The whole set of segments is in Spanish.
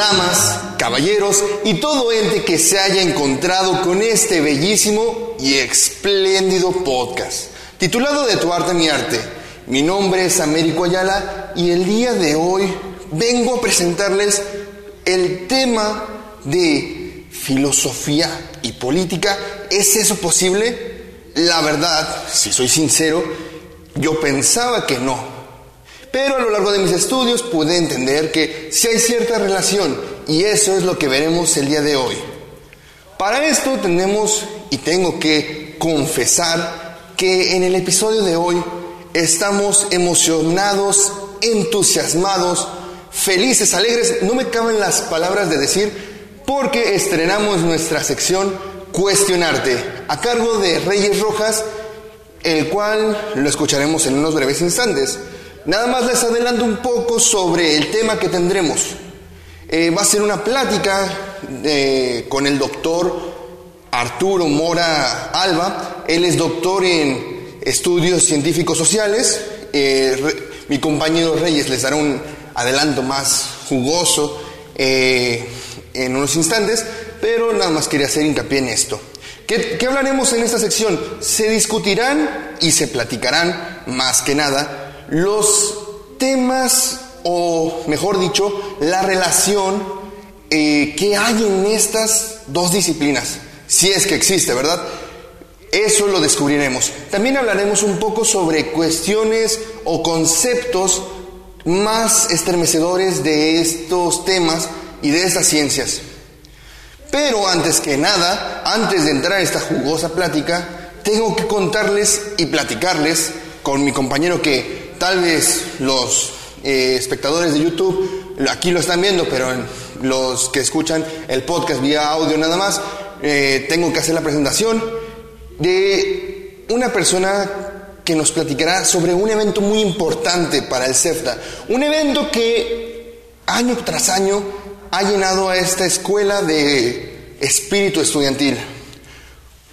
damas, caballeros y todo ente que se haya encontrado con este bellísimo y espléndido podcast, titulado De tu arte mi arte. Mi nombre es Américo Ayala y el día de hoy vengo a presentarles el tema de filosofía y política. ¿Es eso posible? La verdad, si soy sincero, yo pensaba que no. Pero a lo largo de mis estudios pude entender que sí hay cierta relación y eso es lo que veremos el día de hoy. Para esto tenemos y tengo que confesar que en el episodio de hoy estamos emocionados, entusiasmados, felices, alegres. No me caben las palabras de decir porque estrenamos nuestra sección Cuestionarte a cargo de Reyes Rojas, el cual lo escucharemos en unos breves instantes. Nada más les adelanto un poco sobre el tema que tendremos. Eh, va a ser una plática eh, con el doctor Arturo Mora Alba. Él es doctor en estudios científicos sociales. Eh, mi compañero Reyes les dará un adelanto más jugoso en unos instantes, pero nada más quería hacer hincapié en esto. ¿Qué, ¿Qué hablaremos en esta sección? Se discutirán y se platicarán más que nada los temas, o mejor dicho, la relación eh, que hay en estas dos disciplinas, si es que existe, ¿verdad? Eso lo descubriremos. También hablaremos un poco sobre cuestiones o conceptos más estremecedores de estos temas y de estas ciencias. Pero antes que nada, antes de entrar a esta jugosa plática, tengo que contarles y platicarles con mi compañero que tal vez los eh, espectadores de YouTube aquí lo están viendo, pero los que escuchan el podcast vía audio nada más, eh, tengo que hacer la presentación de una persona que nos platicará sobre un evento muy importante para el CEFTA. Un evento que año tras año ha llenado a esta escuela de espíritu estudiantil.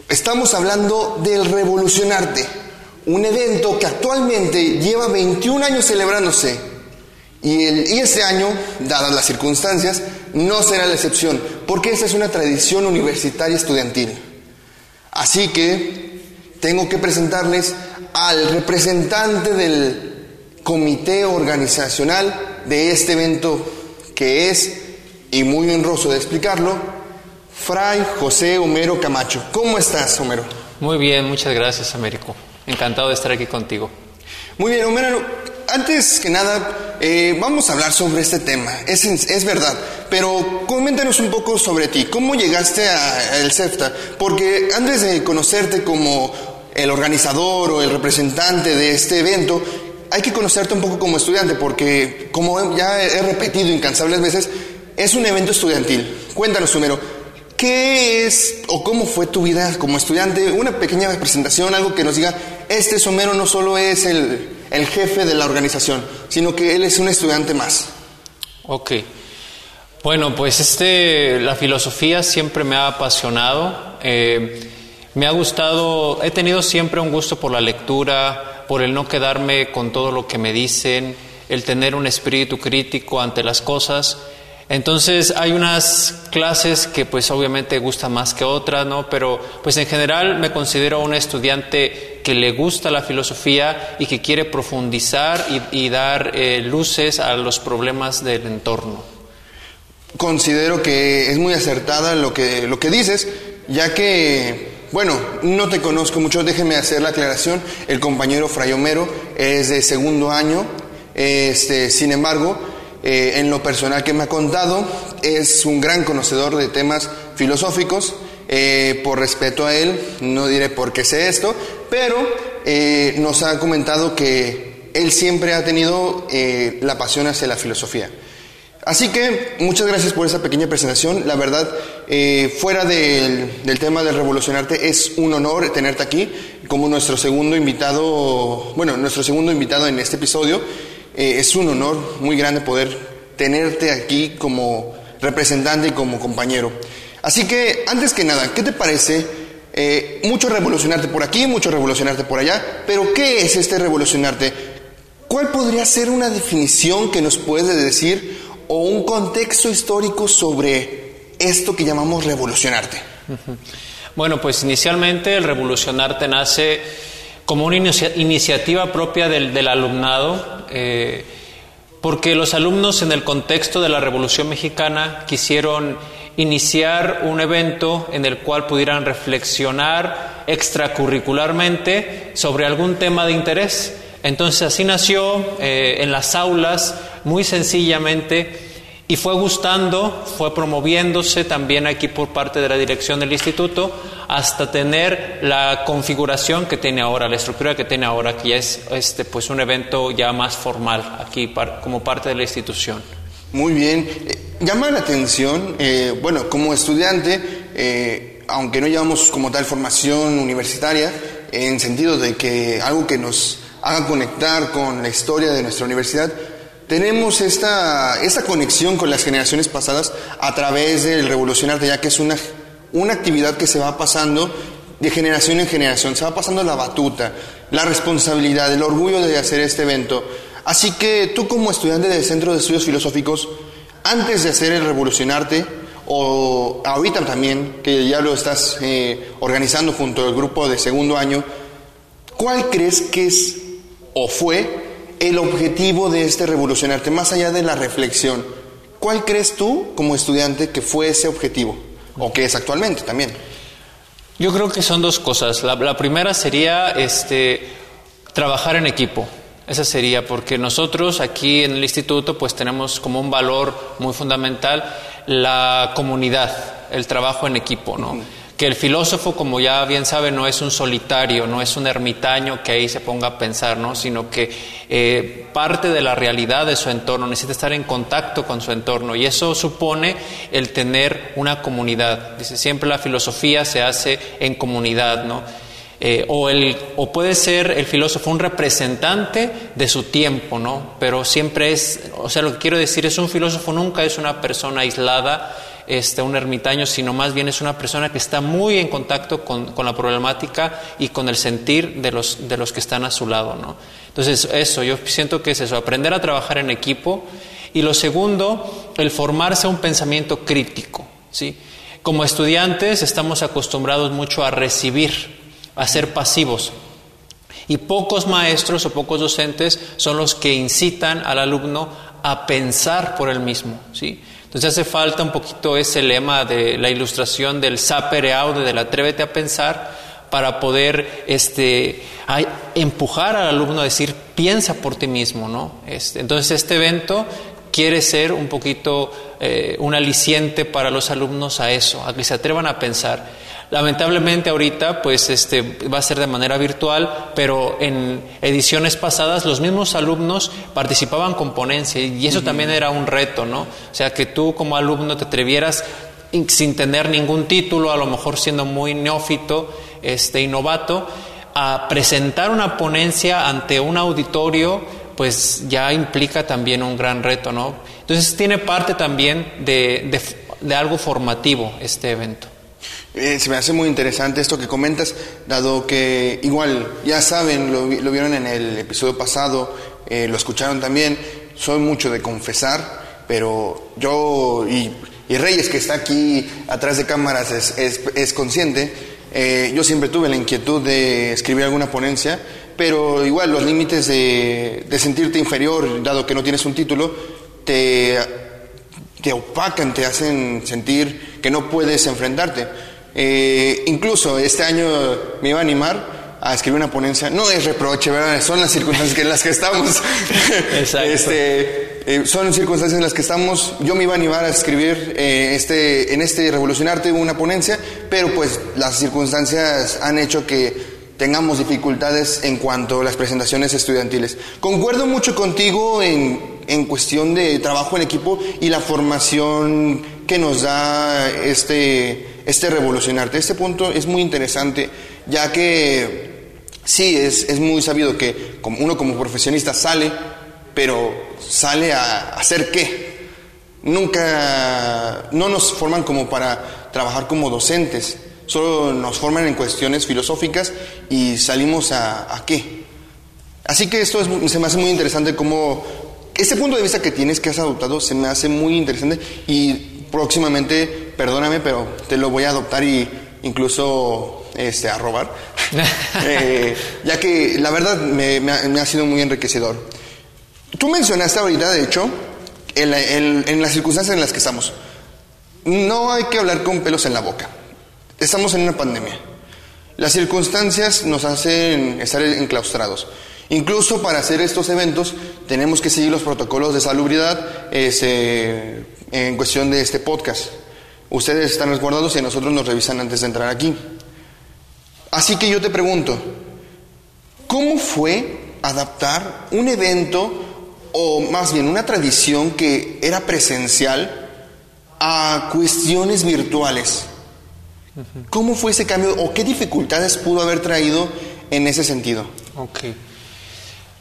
Estamos hablando del revolucionarte un evento que actualmente lleva 21 años celebrándose y, el, y este año, dadas las circunstancias, no será la excepción, porque esta es una tradición universitaria estudiantil. Así que tengo que presentarles al representante del comité organizacional de este evento, que es, y muy honroso de explicarlo, Fray José Homero Camacho. ¿Cómo estás, Homero? Muy bien, muchas gracias, Américo. Encantado de estar aquí contigo. Muy bien, Homero. Antes que nada, eh, vamos a hablar sobre este tema. Es, es, verdad, pero coméntanos un poco sobre ti. ¿Cómo llegaste al CEFTA? Porque antes de conocerte como el organizador o el representante de este evento, hay que conocerte un poco como estudiante, porque como ya he repetido incansables veces, es un evento estudiantil. Cuéntanos, Homero, ¿Qué es o cómo fue tu vida como estudiante? Una pequeña presentación, algo que nos diga, este somero no solo es el, jefe de la organización, sino que él es un estudiante más. Ok. Bueno, pues este, la filosofía siempre me ha apasionado. Eh, me ha gustado, he tenido siempre un gusto por la lectura, por el no quedarme con todo lo que me dicen, el tener un espíritu crítico ante las cosas. Entonces hay unas clases que pues obviamente gustan más que otras, ¿no? Pero pues en general me considero un estudiante que le gusta la filosofía y que quiere profundizar y, dar eh, luces a los problemas del entorno. Considero que es muy acertada lo que, lo que dices, ya que bueno, no te conozco mucho, déjeme hacer la aclaración. El compañero Fray Homero es de segundo año, este, sin embargo, eh, en lo personal que me ha contado, es un gran conocedor de temas filosóficos. Eh, por respeto a él, no diré por qué sé esto, pero eh, nos ha comentado que él siempre ha tenido la pasión hacia la filosofía. Así que muchas gracias por esa pequeña presentación. La verdad, fuera del, tema del revolucionarte, es un honor tenerte aquí como nuestro segundo invitado, bueno, nuestro segundo invitado en este episodio. Eh, es un honor muy grande poder tenerte aquí como representante y como compañero. Así que, antes que nada, ¿qué te parece? Eh, mucho revolucionarte por aquí, mucho revolucionarte por allá, pero ¿qué es este revolucionarte? ¿Cuál podría ser una definición que nos puede decir o un contexto histórico sobre esto que llamamos revolucionarte. Bueno, pues inicialmente el revolucionarte nace como una iniciativa propia del, alumnado, eh, porque los alumnos en el contexto de la Revolución Mexicana quisieron iniciar un evento en el cual pudieran reflexionar extracurricularmente sobre algún tema de interés. Entonces así nació eh, en las aulas, muy sencillamente, y fue gustando, fue promoviéndose también aquí por parte de la dirección del instituto hasta tener la configuración que tiene ahora, la estructura que tiene ahora, que ya es este, pues un evento ya más formal aquí como parte de la institución. Muy bien. Eh, llama la atención, eh, bueno, como estudiante, eh, aunque no llevamos como tal formación universitaria, en sentido de que algo que nos haga conectar con la historia de nuestra universidad, tenemos esta, esta conexión con las generaciones pasadas a través del Revolucionarte, ya que es una, una actividad que se va pasando de generación en generación, se va pasando la batuta, la responsabilidad, el orgullo de hacer este evento. Así que tú como estudiante del Centro de Estudios Filosóficos, antes de hacer el Revolucionarte, o ahorita también, que ya lo estás eh, organizando junto al grupo de segundo año, ¿cuál crees que es o fue el objetivo de este revolucionarte, más allá de la reflexión? ¿Cuál crees tú, como estudiante, que fue ese objetivo? O que es actualmente también. Yo creo que son dos cosas. La, primera sería este, trabajar en equipo. Esa sería, porque nosotros aquí en el instituto pues tenemos como un valor muy fundamental la comunidad, el trabajo en equipo, ¿no? Que el filósofo, como ya bien sabe, no es un solitario, no es un ermitaño que ahí se ponga a pensar, ¿no? sino que eh, parte de la realidad de su entorno, necesita estar en contacto con su entorno y eso supone el tener una comunidad. Dice, siempre la filosofía se hace en comunidad, ¿no? Eh, o, el, o puede ser el filósofo un representante de su tiempo, ¿no? Pero siempre es, o sea, lo que quiero decir es un filósofo nunca es una persona aislada este, un ermitaño, sino más bien es una persona que está muy en contacto con, la problemática y con el sentir de los, de los que están a su lado. ¿no? Entonces, eso, yo siento que es eso, aprender a trabajar en equipo. Y lo segundo, el formarse un pensamiento crítico. ¿sí? Como estudiantes estamos acostumbrados mucho a recibir, a ser pasivos. Y pocos maestros o pocos docentes son los que incitan al alumno a pensar por él mismo. ¿sí? Entonces hace falta un poquito ese lema de la ilustración del sapere aude, del atrévete a pensar, para poder este, empujar al alumno a decir, piensa por ti mismo. ¿no? Este, entonces este evento quiere ser un poquito eh, un aliciente para los alumnos a eso, a que se atrevan a pensar. Lamentablemente ahorita pues este va a ser de manera virtual, pero en ediciones pasadas los mismos alumnos participaban con ponencia y eso también era un reto, ¿no? O sea, que tú como alumno te atrevieras sin tener ningún título, a lo mejor siendo muy neófito, este y novato, a presentar una ponencia ante un auditorio, pues ya implica también un gran reto, ¿no? Entonces tiene parte también de, de algo formativo este evento. Eh, se me hace muy interesante esto que comentas, dado que igual, ya saben, lo, vieron en el episodio pasado, eh, lo escucharon también, soy mucho de confesar, pero yo y, Reyes que está aquí atrás de cámaras es, consciente, eh, yo siempre tuve la inquietud de escribir alguna ponencia, pero igual los límites de, de sentirte inferior, dado que no tienes un título, te, te opacan, te hacen sentir que no puedes enfrentarte. Eh, incluso este año me iba a animar a escribir una ponencia. No es reproche, ¿verdad? Son las circunstancias en las que estamos. Exacto. Este, eh, son circunstancias en las que estamos. Yo me iba a animar a escribir eh, este, en este Revolucionarte una ponencia, pero pues las circunstancias han hecho que tengamos dificultades en cuanto a las presentaciones estudiantiles. Concuerdo mucho contigo en, en cuestión de trabajo en equipo y la formación que nos da este este revolucionarte. Este punto es muy interesante, ya que sí, es, es muy sabido que uno como profesionista sale, pero sale a hacer qué. Nunca, no nos forman como para trabajar como docentes, solo nos forman en cuestiones filosóficas y salimos a, a qué. Así que esto es, se me hace muy interesante cómo ese punto de vista que tienes que has adoptado se me hace muy interesante y próximamente, perdóname, pero te lo voy a adoptar y incluso este, a robar, eh, ya que la verdad me, ha, sido muy enriquecedor. Tú mencionaste ahorita, de hecho, en, las circunstancias en las que estamos, no hay que hablar con pelos en la boca. Estamos en una pandemia. Las circunstancias nos hacen estar enclaustrados. Incluso para hacer estos eventos tenemos que seguir los protocolos de salubridad este, en cuestión de este podcast. Ustedes están resguardados y a nosotros nos revisan antes de entrar aquí. Así que yo te pregunto, ¿cómo fue adaptar un evento o más bien una tradición que era presencial a cuestiones virtuales? ¿Cómo fue ese cambio o qué dificultades pudo haber traído en ese sentido? Ok.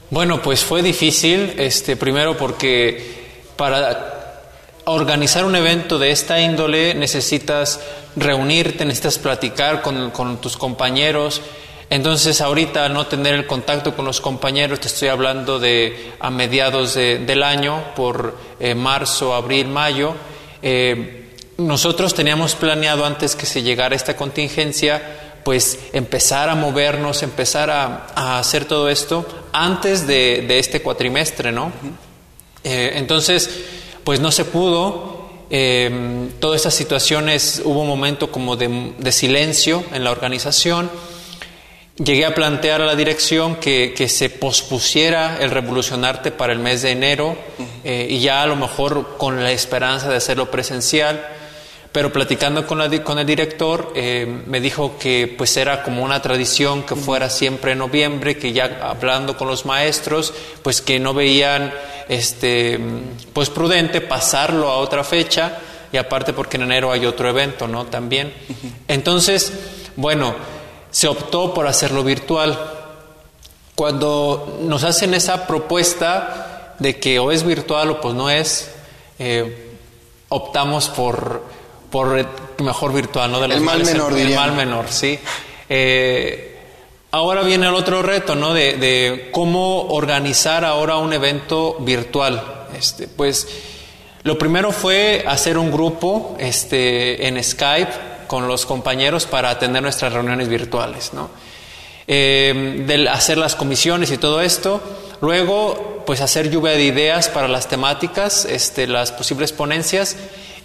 Bueno, pues fue difícil, este, primero porque para organizar un evento de esta índole necesitas reunirte, necesitas platicar con, tus compañeros. Entonces ahorita no tener el contacto con los compañeros, te estoy hablando de a mediados del año, por eh, marzo, abril, mayo. Eh, nosotros teníamos planeado antes que se llegara esta contingencia, pues empezar a movernos, empezar a, hacer todo esto antes de, este cuatrimestre, ¿no? Eh, entonces, pues no se pudo. Eh, todas estas situaciones hubo un momento como de, silencio en la organización. Llegué a plantear a la dirección que, se pospusiera el revolucionarte para el mes de enero eh, y ya a lo mejor con la esperanza de hacerlo presencial pero platicando con, con el director eh, me dijo que pues era como una tradición que fuera siempre en noviembre, que ya hablando con los maestros, pues que no veían este pues prudente pasarlo a otra fecha y aparte porque en enero hay otro evento, ¿no? También. Entonces, bueno, se optó por hacerlo virtual. Cuando nos hacen esa propuesta de que o es virtual o pues no es, eh, optamos por por mejor virtual, ¿no? De el mal menor, El mal menor, sí. Eh, ahora viene el otro reto, ¿no? De, cómo organizar ahora un evento virtual. Este, pues lo primero fue hacer un grupo este, en Skype con los compañeros para atender nuestras reuniones virtuales, ¿no? Eh, de hacer las comisiones y todo esto. Luego, pues hacer lluvia de ideas para las temáticas, este, las posibles ponencias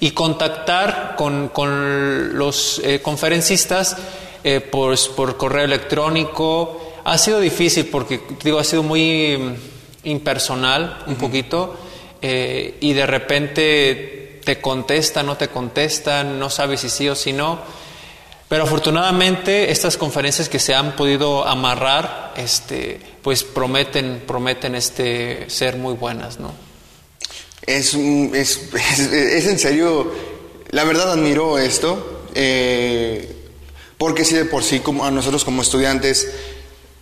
y contactar con, los eh, conferencistas eh, por, correo electrónico. Ha sido difícil porque, digo, ha sido muy mm, impersonal un poquito eh, y de repente te contestan, no te contestan, no sabes si sí o si no. Pero afortunadamente estas conferencias que se han podido amarrar, este, pues prometen, prometen este, ser muy buenas, ¿no? Es, es, es, en serio, la verdad admiro esto, eh, porque si de por sí como a nosotros como estudiantes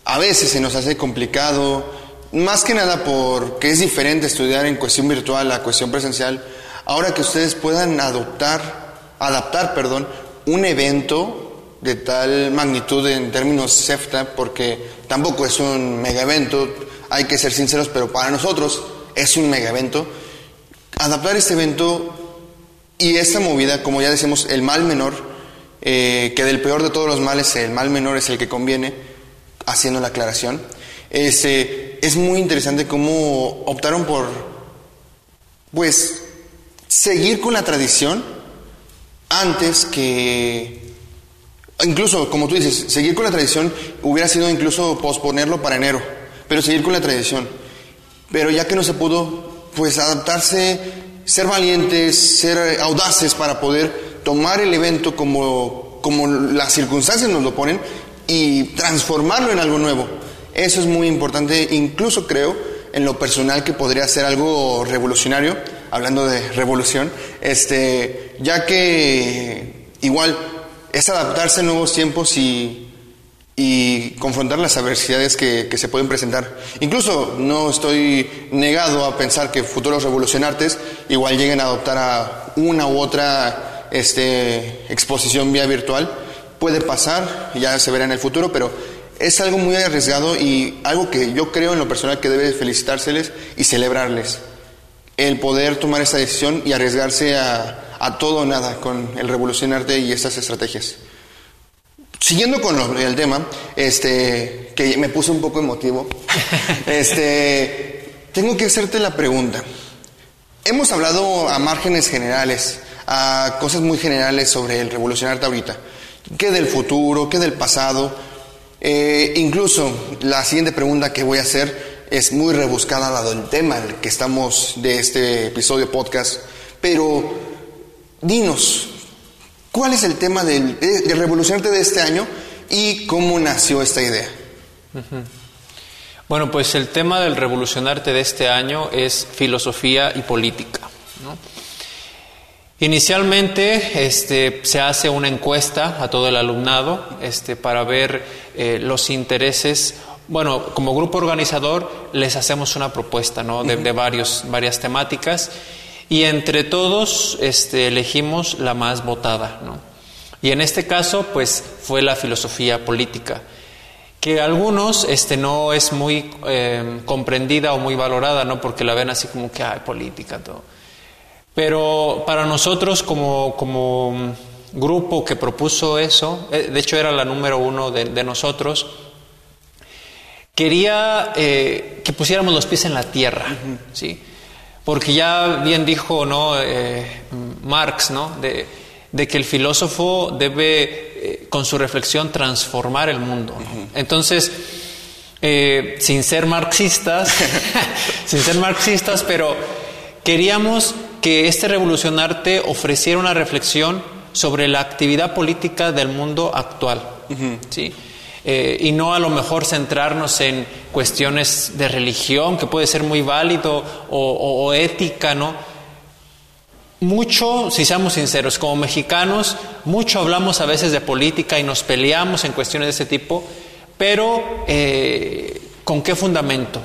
a veces se nos hace complicado, más que nada porque es diferente estudiar en cuestión virtual a cuestión presencial, ahora que ustedes puedan adoptar, adaptar, perdón, un evento de tal magnitud en términos CEFTA, porque tampoco es un mega evento, hay que ser sinceros, pero para nosotros es un mega evento adaptar este evento y esta movida, como ya decimos, el mal menor, eh, que del peor de todos los males, el mal menor es el que conviene, haciendo la aclaración. Este, es muy interesante cómo optaron por, pues, seguir con la tradición antes que, incluso, como tú dices, seguir con la tradición hubiera sido incluso posponerlo para enero, pero seguir con la tradición. Pero ya que no se pudo, pues adaptarse, ser valientes, ser audaces para poder tomar el evento como, como las circunstancias nos lo ponen y transformarlo en algo nuevo. Eso es muy importante, incluso creo en lo personal que podría ser algo revolucionario, hablando de revolución, este, ya que igual es adaptarse a nuevos tiempos y y confrontar las adversidades que, se pueden presentar. Incluso no estoy negado a pensar que futuros revolucionantes igual lleguen a adoptar a una u otra este, exposición vía virtual. Puede pasar, ya se verá en el futuro, pero es algo muy arriesgado y algo que yo creo en lo personal que debe felicitárseles y celebrarles. el poder tomar esa decisión y arriesgarse a, a todo o nada con el revolucionarte y estas estrategias. Siguiendo con el tema, este, que me puse un poco emotivo, este, tengo que hacerte la pregunta. Hemos hablado a márgenes generales, a cosas muy generales sobre el revolucionarte ahorita. ¿Qué del futuro? ¿Qué del pasado? Eh, incluso la siguiente pregunta que voy a hacer es muy rebuscada al lado del tema que estamos de este episodio podcast, pero dinos, ¿Cuál es el tema del, de, revolucionarte de este año y cómo nació esta idea? Bueno, pues el tema del revolucionarte de este año es filosofía y política. Inicialmente este, se hace una encuesta a todo el alumnado este, para ver eh, los intereses. Bueno, como grupo organizador les hacemos una propuesta ¿no? de, de varios, varias temáticas y entre todos este, elegimos la más votada. ¿no? Y en este caso, pues fue la filosofía política, que algunos este, no es muy eh, comprendida o muy valorada, ¿no? porque la ven así como que hay política, todo. Pero para nosotros como, como grupo que propuso eso, eh, de hecho era la número uno de, nosotros, quería eh, que pusiéramos los pies en la tierra, ¿sí? Porque ya bien dijo ¿no? Eh, Marx ¿no? De, que el filósofo debe, eh, con su reflexión, transformar el mundo. Entonces, eh, sin ser marxistas, sin ser marxistas, pero queríamos que este revolucionarte ofreciera una reflexión sobre la actividad política del mundo actual. ¿sí? Eh, y no a lo mejor centrarnos en cuestiones de religión, que puede ser muy válido, o, ética, ¿no? Mucho, si seamos sinceros, como mexicanos, mucho hablamos a veces de política y nos peleamos en cuestiones de ese tipo, pero eh, ¿con qué fundamento?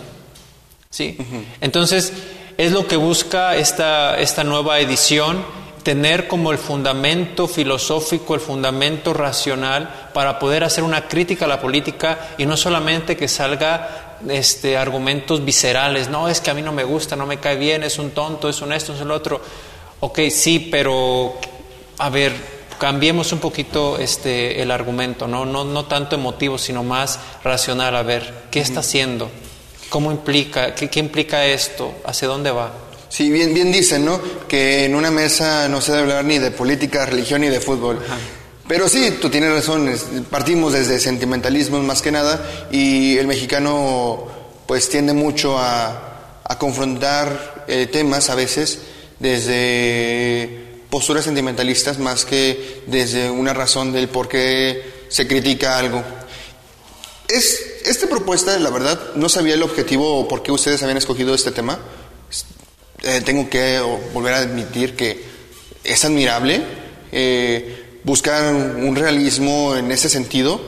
¿Sí? Entonces, es lo que busca esta, esta nueva edición tener como el fundamento filosófico, el fundamento racional para poder hacer una crítica a la política y no solamente que salga este, argumentos viscerales, no, es que a mí no me gusta, no me cae bien, es un tonto, es un esto, es el otro. Ok, sí, pero a ver, cambiemos un poquito este, el argumento, ¿no? No, no tanto emotivo, sino más racional, a ver, ¿qué está haciendo? ¿Cómo implica? ¿Qué, qué implica esto? ¿Hacia dónde va? Sí, bien, bien dicen, ¿no? Que en una mesa no se debe hablar ni de política, religión ni de fútbol. Pero sí, tú tienes razón, partimos desde sentimentalismos más que nada y el mexicano pues tiende mucho a, a confrontar eh, temas a veces desde posturas sentimentalistas más que desde una razón del por qué se critica algo. Es, esta propuesta, la verdad, no sabía el objetivo o por qué ustedes habían escogido este tema. Eh, tengo que volver a admitir que es admirable eh, buscar un realismo en ese sentido,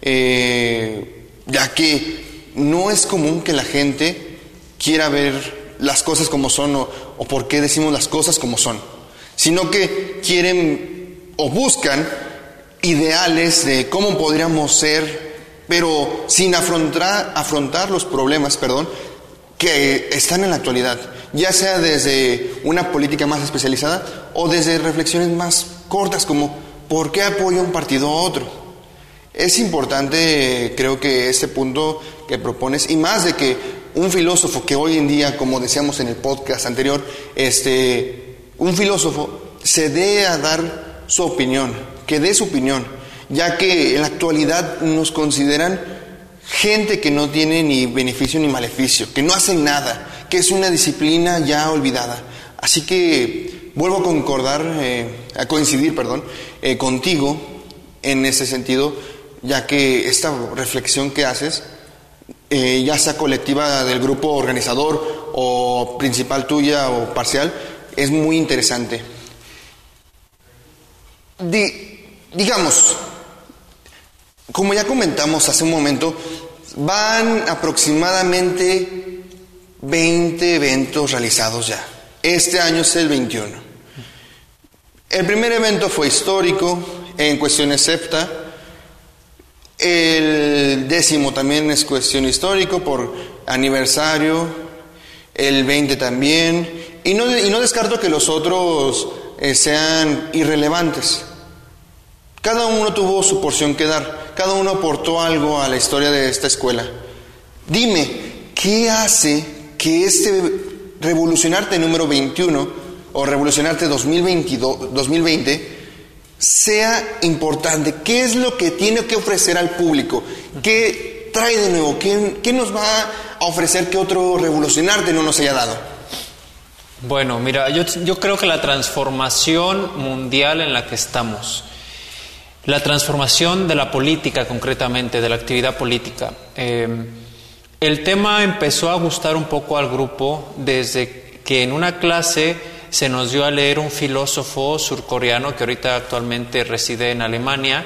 eh, ya que no es común que la gente quiera ver las cosas como son o, o por qué decimos las cosas como son, sino que quieren o buscan ideales de cómo podríamos ser, pero sin afrontar, afrontar los problemas, perdón, que están en la actualidad ya sea desde una política más especializada o desde reflexiones más cortas como ¿por qué apoya un partido a otro? Es importante, creo que este punto que propones, y más de que un filósofo que hoy en día, como decíamos en el podcast anterior, este, un filósofo se dé a dar su opinión, que dé su opinión, ya que en la actualidad nos consideran gente que no tiene ni beneficio ni maleficio, que no hacen nada, que es una disciplina ya olvidada. Así que vuelvo a concordar, eh, a coincidir, perdón, eh, contigo en ese sentido, ya que esta reflexión que haces, eh, ya sea colectiva del grupo organizador o principal tuya o parcial, es muy interesante. digamos, como ya comentamos hace un momento, van aproximadamente 20 eventos realizados ya. Este año es el 21. El primer evento fue histórico en cuestiones SEPTA. El décimo también es cuestión histórico por aniversario. el 20 también, y no, y no descarto que los otros eh, sean irrelevantes. Cada uno tuvo su porción que dar, cada uno aportó algo a la historia de esta escuela. Dime, ¿qué hace que este revolucionarte número 21 o revolucionarte 2022, 2020 sea importante? ¿Qué es lo que tiene que ofrecer al público? ¿Qué trae de nuevo? ¿Qué, nos va a ofrecer que otro revolucionarte no nos haya dado? Bueno, mira, yo, yo creo que la transformación mundial en la que estamos, la transformación de la política concretamente, de la actividad política, eh, el tema empezó a gustar un poco al grupo desde que en una clase se nos dio a leer un filósofo surcoreano que ahorita actualmente reside en Alemania,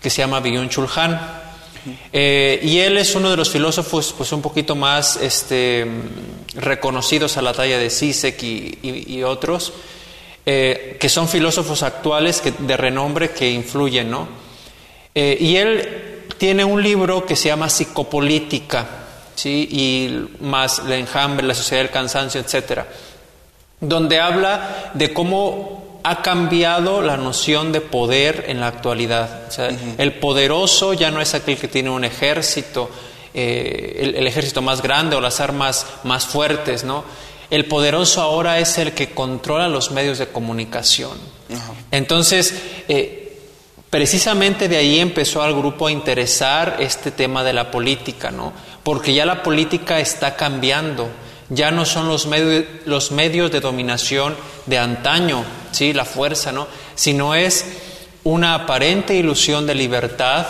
que se llama Byung-Chul Han. Eh, y él es uno de los filósofos pues un poquito más este, reconocidos a la talla de Sisek y, otros, eh, que son filósofos actuales que, de renombre que influyen, ¿no? Eh, y él tiene un libro que se llama Psicopolítica, ¿sí? y más el enjambre, la sociedad del cansancio, etcétera, donde habla de cómo ha cambiado la noción de poder en la actualidad. El poderoso ya no es aquel que tiene un ejército, eh, el, ejército más grande o las armas más fuertes, ¿no? El poderoso ahora es el que controla los medios de comunicación. Entonces, eh, Precisamente de ahí empezó al grupo a interesar este tema de la política, ¿no? Porque ya la política está cambiando, ya no son los medios, los medios de dominación de antaño, ¿sí? La fuerza, ¿no? Sino es una aparente ilusión de libertad,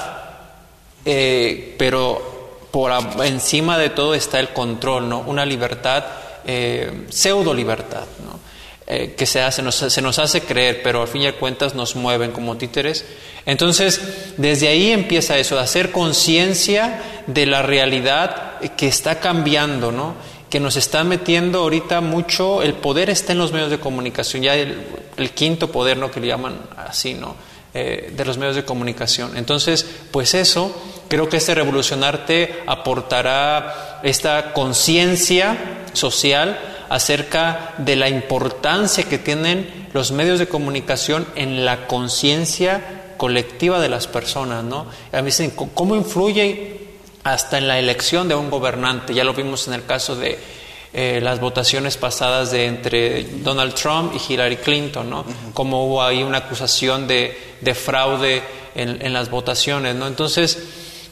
eh, pero por encima de todo está el control, ¿no? Una libertad, eh, pseudo libertad. Eh, que se, hace, nos, se nos hace creer, pero al fin y al cuentas nos mueven como títeres. Entonces, desde ahí empieza eso, hacer conciencia de la realidad que está cambiando, ¿no? que nos está metiendo ahorita mucho, el poder está en los medios de comunicación, ya el, quinto poder, ¿no? que le llaman así, ¿no? Eh, de los medios de comunicación. Entonces, pues eso, creo que este revolucionarte aportará esta conciencia social acerca de la importancia que tienen los medios de comunicación en la conciencia colectiva de las personas, ¿no? A mí dicen, ¿cómo influye hasta en la elección de un gobernante? Ya lo vimos en el caso de eh, las votaciones pasadas de entre Donald Trump y Hillary Clinton, ¿no? Cómo hubo ahí una acusación de, fraude en, en, las votaciones, ¿no? Entonces,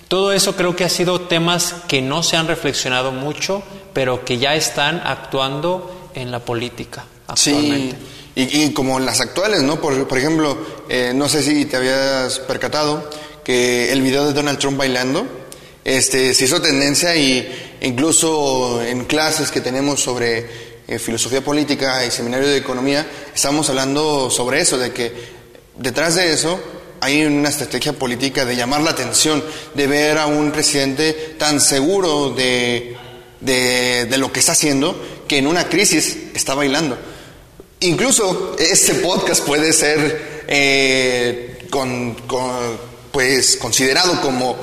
todo eso creo que ha sido temas que no se han reflexionado mucho, pero que ya están actuando en la política actualmente. Sí, y, como las actuales, ¿no? Por, por ejemplo, eh, no sé si te habías percatado que el video de Donald Trump bailando este, se hizo tendencia y incluso en clases que tenemos sobre eh, filosofía política y seminario de economía, estamos hablando sobre eso, de que detrás de eso hay una estrategia política de llamar la atención, de ver a un presidente tan seguro de, de, lo que está haciendo que en una crisis está bailando. Incluso este podcast puede ser eh, con, pues, considerado como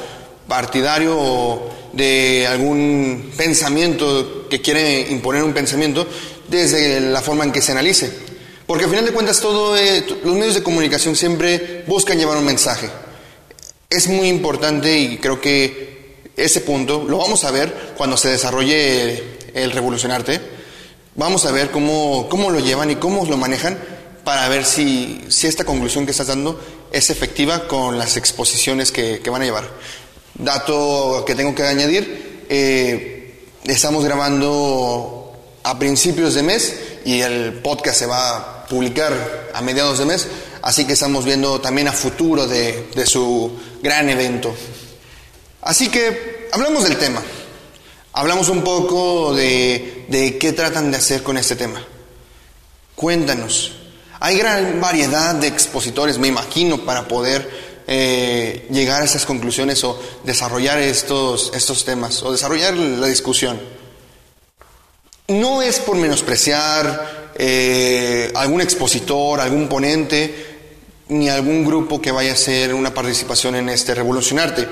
partidario de algún pensamiento que quiere imponer un pensamiento desde la forma en que se analice. Porque al final de cuentas todo, eh, los medios de comunicación siempre buscan llevar un mensaje. Es muy importante y creo que ese punto lo vamos a ver cuando se desarrolle el revolucionarte. Vamos a ver cómo, cómo lo llevan y cómo lo manejan para ver si, si esta conclusión que estás dando es efectiva con las exposiciones que, que van a llevar. Dato que tengo que añadir, eh, estamos grabando a principios de mes y el podcast se va a publicar a mediados de mes, así que estamos viendo también a futuro de, su gran evento. Así que hablamos del tema, hablamos un poco de, de qué tratan de hacer con este tema. Cuéntanos, hay gran variedad de expositores, me imagino, para poder eh, llegar a esas conclusiones o desarrollar estos, estos temas o desarrollar la discusión. No es por menospreciar eh, algún expositor, algún ponente, ni algún grupo que vaya a hacer una participación en este Revolucionarte,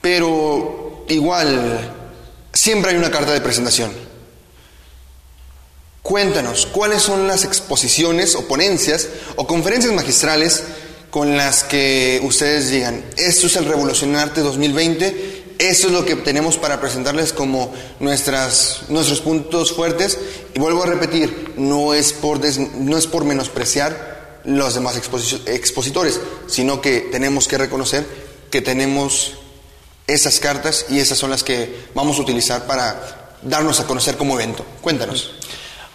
pero igual siempre hay una carta de presentación. Cuéntanos, ¿cuáles son las exposiciones o ponencias o conferencias magistrales con las que ustedes digan, esto es el Revolucionarte 2020, esto es lo que tenemos para presentarles como nuestras, nuestros puntos fuertes? Y vuelvo a repetir, no es por, no es por menospreciar los demás expositores, sino que tenemos que reconocer que tenemos esas cartas y esas son las que vamos a utilizar para darnos a conocer como evento. Cuéntanos.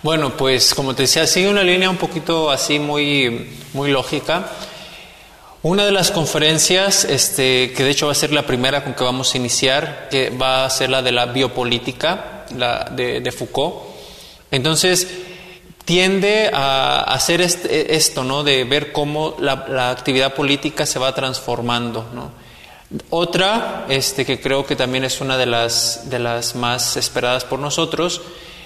Bueno, pues como te decía, sigue una línea un poquito así muy, muy lógica. Una de las conferencias, este, que de hecho va a ser la primera con que vamos a iniciar, que va a ser la de la biopolítica la de, Foucault. Entonces, tiende a hacer esto, ¿no? De ver cómo la, actividad política se va transformando. Otra, este, que creo que también es una de las, de las más esperadas por nosotros,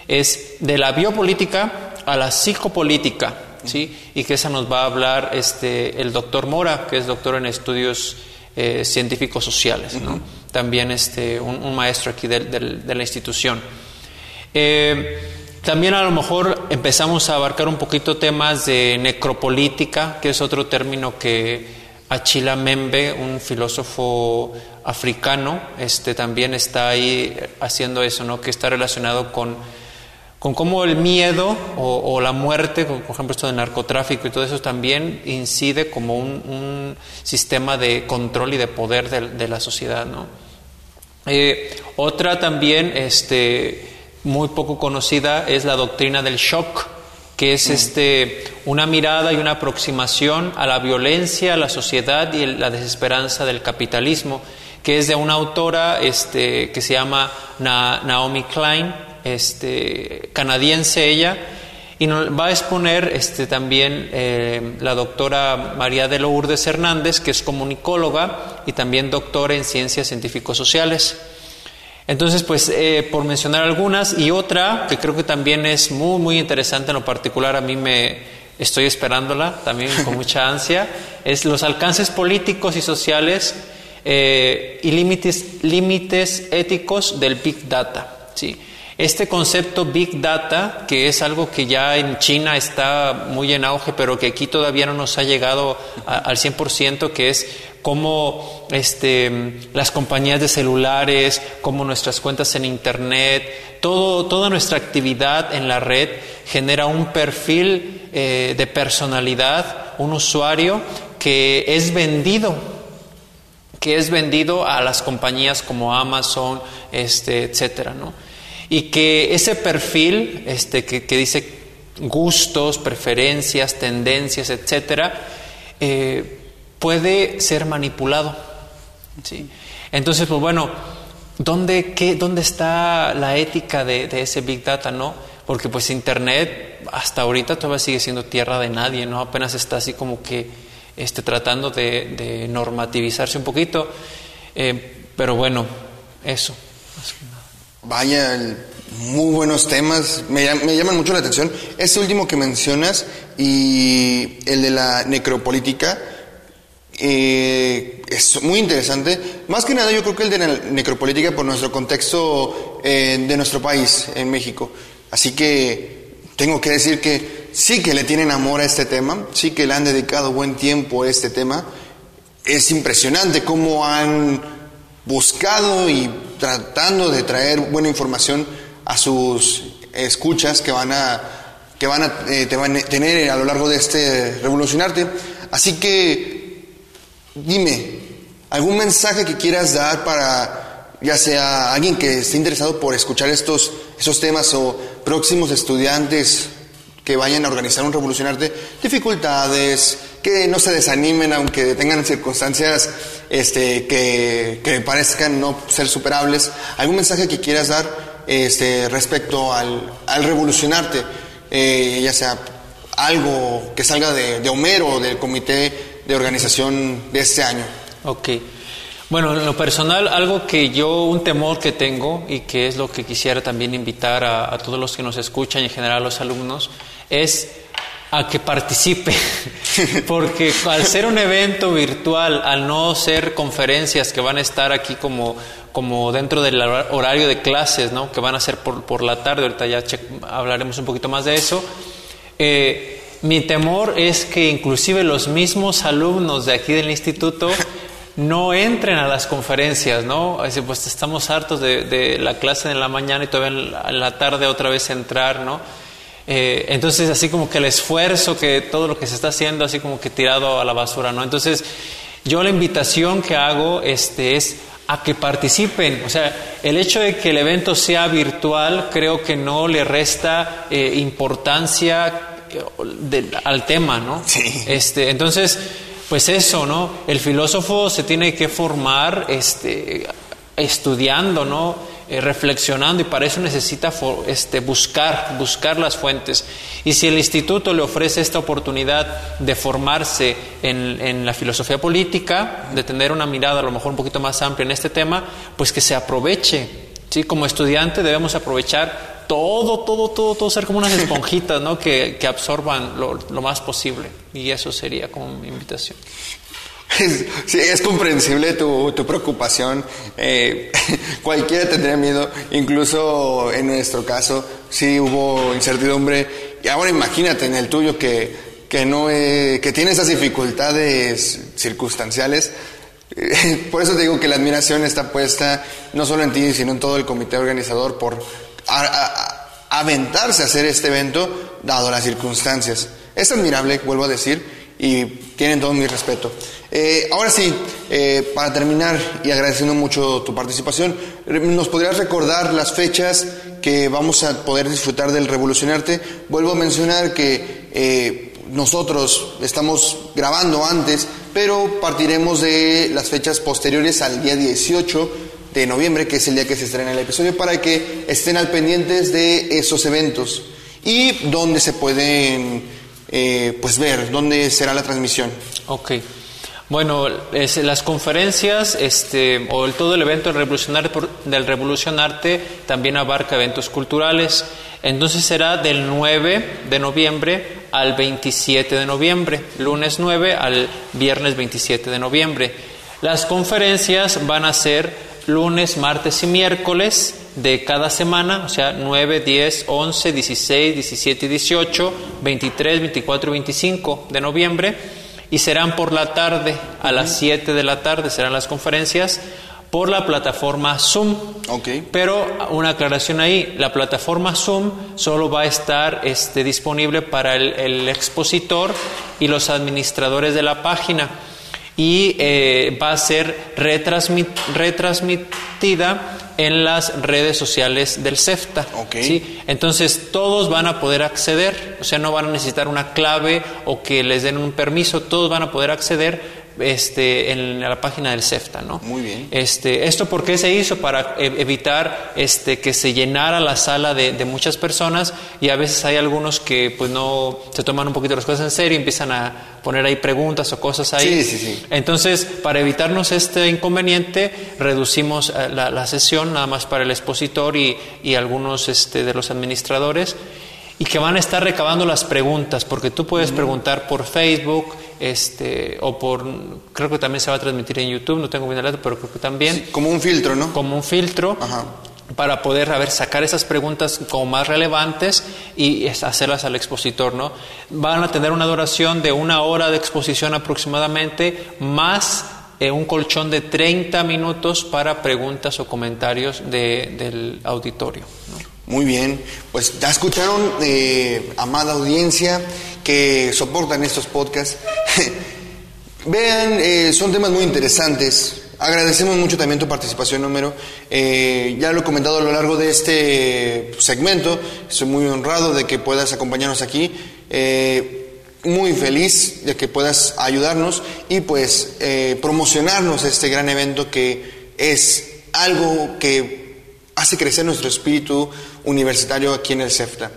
es de la biopolítica a la psicopolítica, ¿sí? Y que esa nos va a hablar este, el doctor Mora, que es doctor en estudios eh, científicos sociales, ¿no? También este, un, maestro aquí de, la institución. Eh, también a lo mejor empezamos a abarcar un poquito temas de necropolítica, que es otro término que Achila Membe, un filósofo africano, este, también está ahí haciendo eso, ¿no? que está relacionado con con cómo el miedo o, la muerte, por ejemplo esto del narcotráfico y todo eso también incide como un, sistema de control y de poder de, la sociedad. ¿no? Eh, otra también este, muy poco conocida es la doctrina del shock, que es mm. este, una mirada y una aproximación a la violencia, a la sociedad y la desesperanza del capitalismo, que es de una autora este, que se llama Naomi Klein este, canadiense ella, y nos va a exponer este, también eh, la doctora María de Lourdes Hernández, que es comunicóloga y también doctora en ciencias científicos sociales. Entonces, pues, eh, por mencionar algunas, y otra que creo que también es muy, muy interesante en lo particular, a mí me estoy esperándola también con mucha ansia, es los alcances políticos y sociales eh, y límites, límites éticos del Big Data. ¿sí? Este concepto Big Data, que es algo que ya en China está muy en auge, pero que aquí todavía no nos ha llegado al 100%, que es cómo este, las compañías de celulares, cómo nuestras cuentas en Internet, todo, toda nuestra actividad en la red genera un perfil eh, de personalidad, un usuario que es vendido que es vendido a las compañías como Amazon, este, etcétera, ¿no? Y que ese perfil este, que, dice gustos, preferencias, tendencias, etcétera, eh, puede ser manipulado. ¿sí? Entonces, pues bueno, ¿dónde, qué, ¿dónde está la ética de, ese Big Data? ¿no? Porque pues Internet hasta ahorita todavía sigue siendo tierra de nadie, ¿no? Apenas está así como que este, tratando de, normativizarse un poquito. Eh, pero bueno, eso. Vaya, muy buenos temas, me, llaman mucho la atención. Este último que mencionas y el de la necropolítica eh, es muy interesante. Más que nada yo creo que el de la necropolítica por nuestro contexto eh, de nuestro país, en México. Así que tengo que decir que sí que le tienen amor a este tema, sí que le han dedicado buen tiempo a este tema. Es impresionante cómo han buscado y tratando de traer buena información a sus escuchas que van a, que van a, eh, tener a lo largo de este revolucionarte. Así que dime, ¿algún mensaje que quieras dar para ya sea alguien que esté interesado por escuchar estos, esos temas o próximos estudiantes que vayan a organizar un revolucionarte, dificultades, no se desanimen aunque tengan circunstancias este, que, parezcan no ser superables. ¿Algún mensaje que quieras dar este, respecto al, revolucionarte? Eh, ya sea algo que salga de, de Homero del comité de organización de este año. Ok. Bueno, en lo personal, algo que yo, un temor que tengo y que es lo que quisiera también invitar a, a todos los que nos escuchan y en general a los alumnos, es a que participe, porque al ser un evento virtual, al no ser conferencias que van a estar aquí como, como dentro del horario de clases, ¿no? Que van a ser por, por la tarde, ahorita ya hablaremos un poquito más de eso. Eh, mi temor es que inclusive los mismos alumnos de aquí del instituto no entren a las conferencias, ¿no? Así, pues estamos hartos de, la clase en la mañana y todavía en la, tarde otra vez entrar, ¿no? Eh, entonces, así como que el esfuerzo, que todo lo que se está haciendo, así como que tirado a la basura, ¿no? Entonces, yo la invitación que hago este, es a que participen. O sea, el hecho de que el evento sea virtual creo que no le resta eh, importancia eh, al tema, ¿no? Sí. Este, entonces, pues eso, ¿no? El filósofo se tiene que formar este, estudiando, ¿no? Eh, reflexionando y para eso necesita este, buscar, buscar las fuentes. Y si el instituto le ofrece esta oportunidad de formarse en, en, la filosofía política, de tener una mirada a lo mejor un poquito más amplia en este tema, pues que se aproveche. ¿sí? Como estudiante debemos aprovechar todo, todo, todo, todo, ser como unas esponjitas, ¿no? Que, que absorban lo, lo, más posible. Y eso sería como mi invitación. Sí, es comprensible tu, tu preocupación. Eh, cualquiera tendría miedo, incluso en nuestro caso, sí hubo incertidumbre. Y ahora imagínate en el tuyo que, que, no, eh, que tiene esas dificultades circunstanciales. Por eso digo que la admiración está puesta no solo en ti, sino en todo el comité organizador por a, aventarse a hacer este evento dado las circunstancias. Es admirable, vuelvo a decir, y tienen todo mi respeto. Eh, ahora sí, eh, para terminar y agradeciendo mucho tu participación, ¿nos podrías recordar las fechas que vamos a poder disfrutar del Revolucionarte? Vuelvo a mencionar que eh, nosotros estamos grabando antes, pero partiremos de las fechas posteriores al día 18 de noviembre, que es el día que se estrena el episodio, para que estén al pendientes de esos eventos y dónde se pueden eh, pues ver, dónde será la transmisión. Ok. Bueno, las conferencias este, o el, todo el evento del Revolucionarte, del Revolucionarte también abarca eventos culturales. Entonces será del 9 de noviembre al 27 de noviembre, lunes 9 al viernes 27 de noviembre. Las conferencias van a ser lunes, martes y miércoles de cada semana, o sea, 9, 10, 11, 16, 17 y 18, 23, 24 y 25 de noviembre, y serán por la tarde, a las 7 de la tarde serán las conferencias por la plataforma Zoom. Okay. Pero una aclaración ahí, la plataforma Zoom solo va a estar este, disponible para el, el expositor y los administradores de la página y eh, va a ser retransmitida en las redes sociales del CEFTA. ¿sí? Entonces todos van a poder acceder, o sea, no van a necesitar una clave o que les den un permiso, todos van a poder acceder este, en la página del CEFTA, ¿no? Muy bien. Este, ¿Esto por qué se hizo? Para e, evitar este, que se llenara la sala de, de, muchas personas y a veces hay algunos que pues no se toman un poquito las cosas en serio y empiezan a poner ahí preguntas o cosas ahí. Sí, sí, sí. Entonces, para evitarnos este inconveniente, reducimos eh, la, la sesión nada más para el expositor y, y algunos este, de los administradores y que van a estar recabando las preguntas, porque tú puedes preguntar por Facebook, este, o por, creo que también se va a transmitir en YouTube, no tengo bien el dato, pero creo que también. como un filtro, ¿no? Como un filtro. Para poder, a ver, sacar esas preguntas como más relevantes y hacerlas al expositor, ¿no? Van a tener una duración de una hora de exposición aproximadamente, más eh, un colchón de 30 minutos para preguntas o comentarios de, del auditorio. Muy bien, pues ya escucharon, eh, amada audiencia, que soportan estos podcasts. Vean, eh, son temas muy interesantes. Agradecemos mucho también tu participación, número. Eh, ya lo he comentado a lo largo de este segmento. Estoy muy honrado de que puedas acompañarnos aquí. muy feliz de que puedas ayudarnos y pues promocionarnos este gran evento que es algo que hace crecer nuestro espíritu universitario aquí en el CEFTA.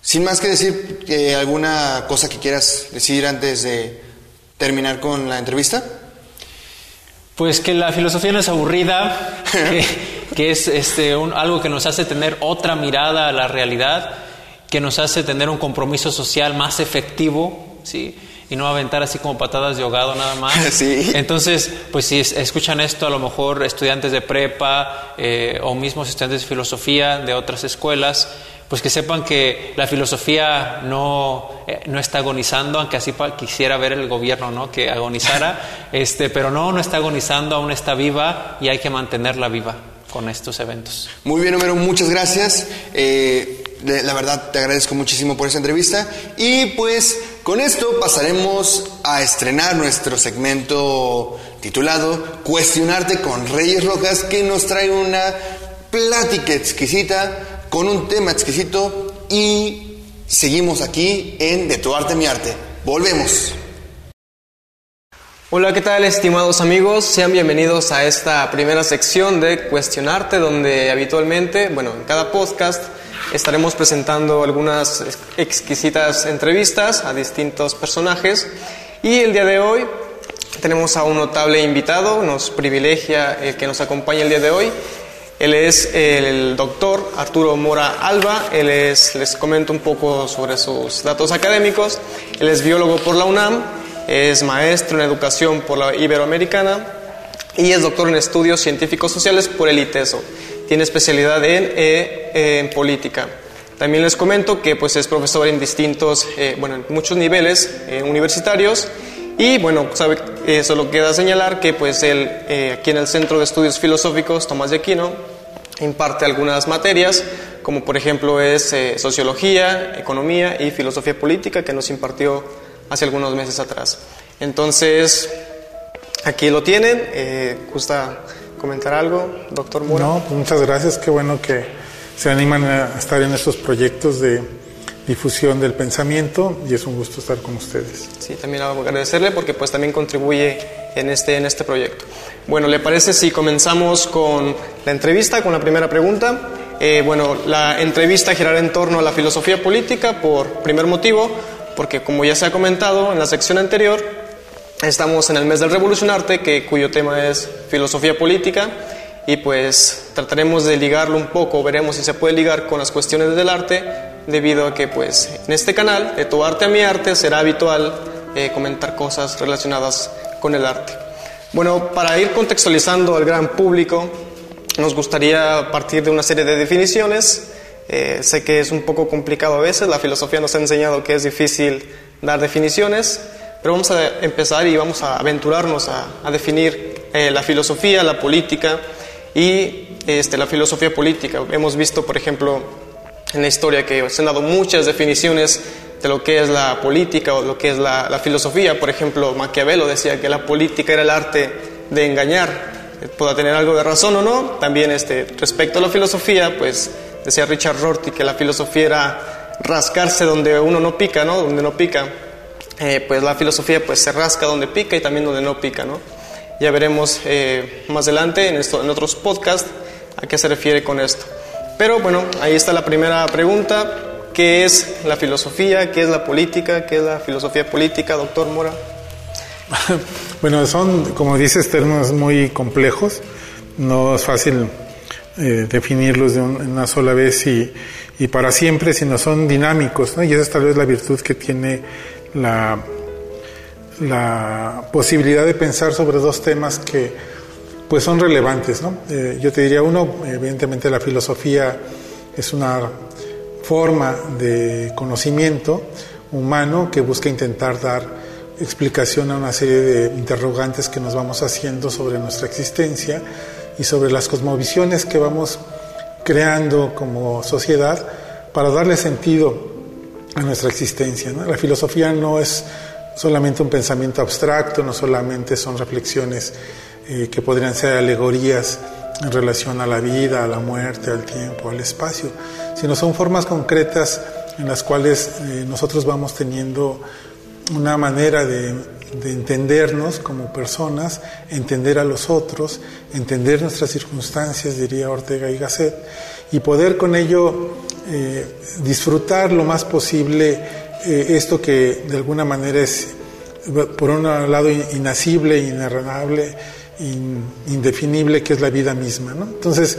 Sin más que decir, eh, ¿alguna cosa que quieras decir antes de terminar con la entrevista? Pues que la filosofía no es aburrida, que, es este, algo que nos hace tener otra mirada a la realidad, que nos hace tener un compromiso social más efectivo, ¿sí? Y no aventar así como patadas de ahogado nada más. Sí. Entonces, pues si es- escuchan esto, a lo mejor estudiantes de prepa eh, o mismos estudiantes de filosofía de otras escuelas, pues que sepan que la filosofía no, eh, no está agonizando, aunque así quisiera ver el gobierno, ¿no? Que agonizara, este, pero no, no está agonizando, aún está viva y hay que mantenerla viva con estos eventos. Muy bien, Homero, muchas gracias. Eh, la verdad, te agradezco muchísimo por esta entrevista. Y pues con esto pasaremos a estrenar nuestro segmento titulado Cuestionarte con Reyes Rojas, que nos trae una plática exquisita con un tema exquisito. Y seguimos aquí en De tu arte, mi arte. Volvemos. Hola, ¿qué tal estimados amigos? Sean bienvenidos a esta primera sección de Cuestionarte, donde habitualmente, bueno, en cada podcast estaremos presentando algunas ex- exquisitas entrevistas a distintos personajes. Y el día de hoy tenemos a un notable invitado, nos privilegia el que nos acompañe el día de hoy. Él es el doctor Arturo Mora Alba, él es, les comento un poco sobre sus datos académicos, él es biólogo por la UNAM, es maestro en educación por la Iberoamericana y es doctor en estudios científicos sociales por el ITESO. Tiene especialidad en, eh, en política. También les comento que pues, es profesor en distintos, eh, bueno, en muchos niveles eh, universitarios y bueno, sabe, eh, solo queda señalar que pues él eh, aquí en el Centro de Estudios Filosóficos Tomás de Aquino imparte algunas materias, como por ejemplo es eh, sociología, economía y filosofía política que nos impartió hace algunos meses atrás. Entonces, aquí lo tienen. ¿Gusta comentar algo, doctor Mora? No, pues muchas gracias. Qué bueno que se animan a estar en estos proyectos de difusión del pensamiento y es un gusto estar con ustedes. Sí, también agradecerle porque pues también contribuye en este, en este proyecto. Bueno, ¿le parece si comenzamos con la entrevista, con la primera pregunta? Eh, bueno, la entrevista girará en torno a la filosofía política por primer motivo, porque como ya se ha comentado en la sección anterior, estamos en el mes del Revolucionarte, que, cuyo tema es filosofía política, y pues trataremos de ligarlo un poco, veremos si se puede ligar con las cuestiones del arte, debido a que pues en este canal, de tu arte a mi arte, será habitual eh, comentar cosas relacionadas con el arte. Bueno, para ir contextualizando al gran público, nos gustaría partir de una serie de definiciones. Eh, sé que es un poco complicado a veces, la filosofía nos ha enseñado que es difícil dar definiciones, pero vamos a empezar y vamos a aventurarnos a, definir eh, la filosofía, la política y este, la filosofía política. Hemos visto, por ejemplo, en la historia que se han dado muchas definiciones de lo que es la política o lo que es la, filosofía. Por ejemplo, Maquiavelo decía que la política era el arte de engañar. Pueda tener algo de razón o no. También este, respecto a la filosofía, pues decía Richard Rorty que la filosofía era rascarse donde uno no pica, ¿no? Donde no pica. Eh, pues la filosofía pues se rasca donde pica y también donde no pica, ¿no? Ya veremos eh, más adelante en, esto, en otros podcasts a qué se refiere con esto. Pero bueno, ahí está la primera pregunta. ¿Qué es la filosofía? ¿Qué es la política? ¿Qué es la filosofía política, doctor Mora? Bueno, son, como dices, términos muy complejos. No es fácil eh, definirlos de un- una sola vez y, y para siempre, sino son dinámicos. Y esa es tal vez la virtud que tiene la, posibilidad de pensar sobre dos temas que pues son relevantes. ¿no? Eh, yo te diría uno, evidentemente la filosofía es una forma de conocimiento humano que busca intentar dar explicación a una serie de interrogantes que nos vamos haciendo sobre nuestra existencia y sobre las cosmovisiones que vamos creando como sociedad para darle sentido a nuestra existencia. La filosofía no es solamente un pensamiento abstracto, no solamente son reflexiones eh, que podrían ser alegorías en relación a la vida, a la muerte, al tiempo, al espacio, sino son formas concretas en las cuales eh, nosotros vamos teniendo una manera de, entendernos como personas, entender a los otros, entender nuestras circunstancias, diría Ortega y Gasset, y poder con ello eh, disfrutar lo más posible eh, esto que de alguna manera es, por un lado, inacible, inarrenable, in, indefinible, que es la vida misma. ¿no? Entonces,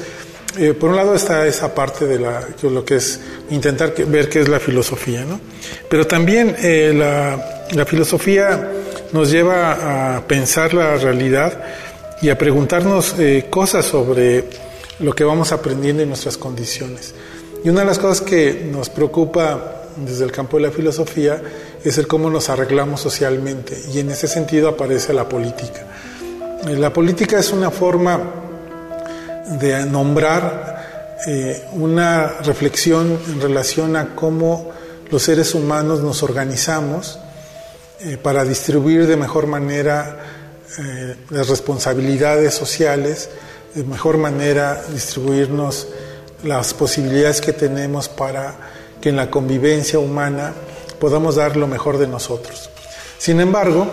eh, por un lado está esa parte de la, lo que es intentar ver qué es la filosofía, ¿no? Pero también la, filosofía nos lleva a pensar la realidad y a preguntarnos cosas sobre lo que vamos aprendiendo en nuestras condiciones. Y una de las cosas que nos preocupa desde el campo de la filosofía es el cómo nos arreglamos socialmente y en ese sentido aparece la política. Eh, la política es una forma de nombrar eh, una reflexión en relación a cómo los seres humanos nos organizamos eh, para distribuir de mejor manera las responsabilidades sociales, de mejor manera distribuirnos las posibilidades que tenemos para que en la convivencia humana podamos dar lo mejor de nosotros. Sin embargo,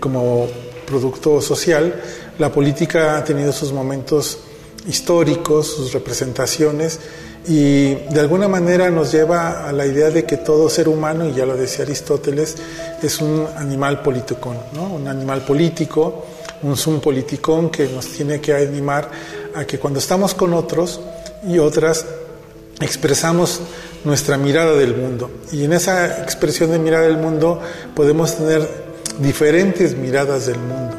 como producto social, la política ha tenido sus momentos históricos, sus representaciones, y de alguna manera nos lleva a la idea de que todo ser humano, y ya lo decía Aristóteles, es un animal politicón, ¿no? un animal político, un sum que nos tiene que animar a que cuando estamos con otros y otras expresamos nuestra mirada del mundo. Y en esa expresión de mirada del mundo podemos tener diferentes miradas del mundo.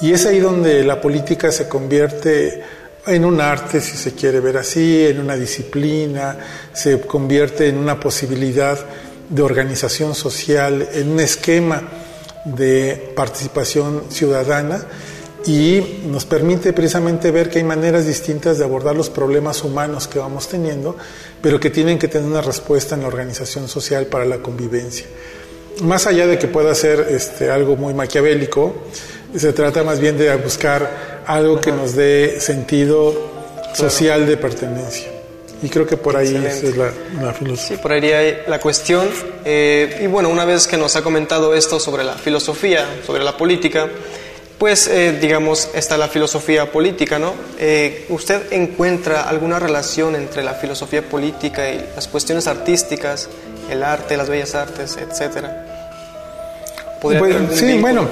Y es ahí donde la política se convierte en un arte, si se quiere ver así, en una disciplina, se convierte en una posibilidad de organización social, en un esquema de participación ciudadana y nos permite precisamente ver que hay maneras distintas de abordar los problemas humanos que vamos teniendo, pero que tienen que tener una respuesta en la organización social para la convivencia. Más allá de que pueda ser este, algo muy maquiavélico, se trata más bien de buscar algo que nos dé sentido social de pertenencia. Y creo que por ahí es la, la, filosofía. Sí, por ahí hay la cuestión. Eh, y bueno, una vez que nos ha comentado esto sobre la filosofía, sobre la política, pues eh, digamos está la filosofía política, ¿no? Eh, ¿Usted encuentra alguna relación entre la filosofía política y las cuestiones artísticas, el arte, las bellas artes, etcétera? Sí, bueno,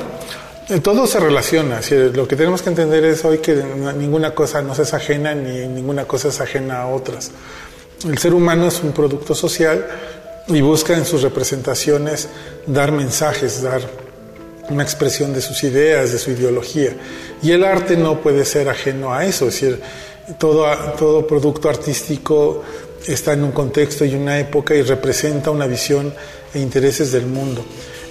eh, todo se relaciona. Lo que tenemos que entender es hoy que ninguna cosa nos es ajena ni ninguna cosa es ajena a otras. El ser humano es un producto social y busca en sus representaciones dar mensajes, dar una expresión de sus ideas, de su ideología. Y el arte no puede ser ajeno a eso, es decir, todo, producto artístico está en un contexto y una época y representa una visión e intereses del mundo.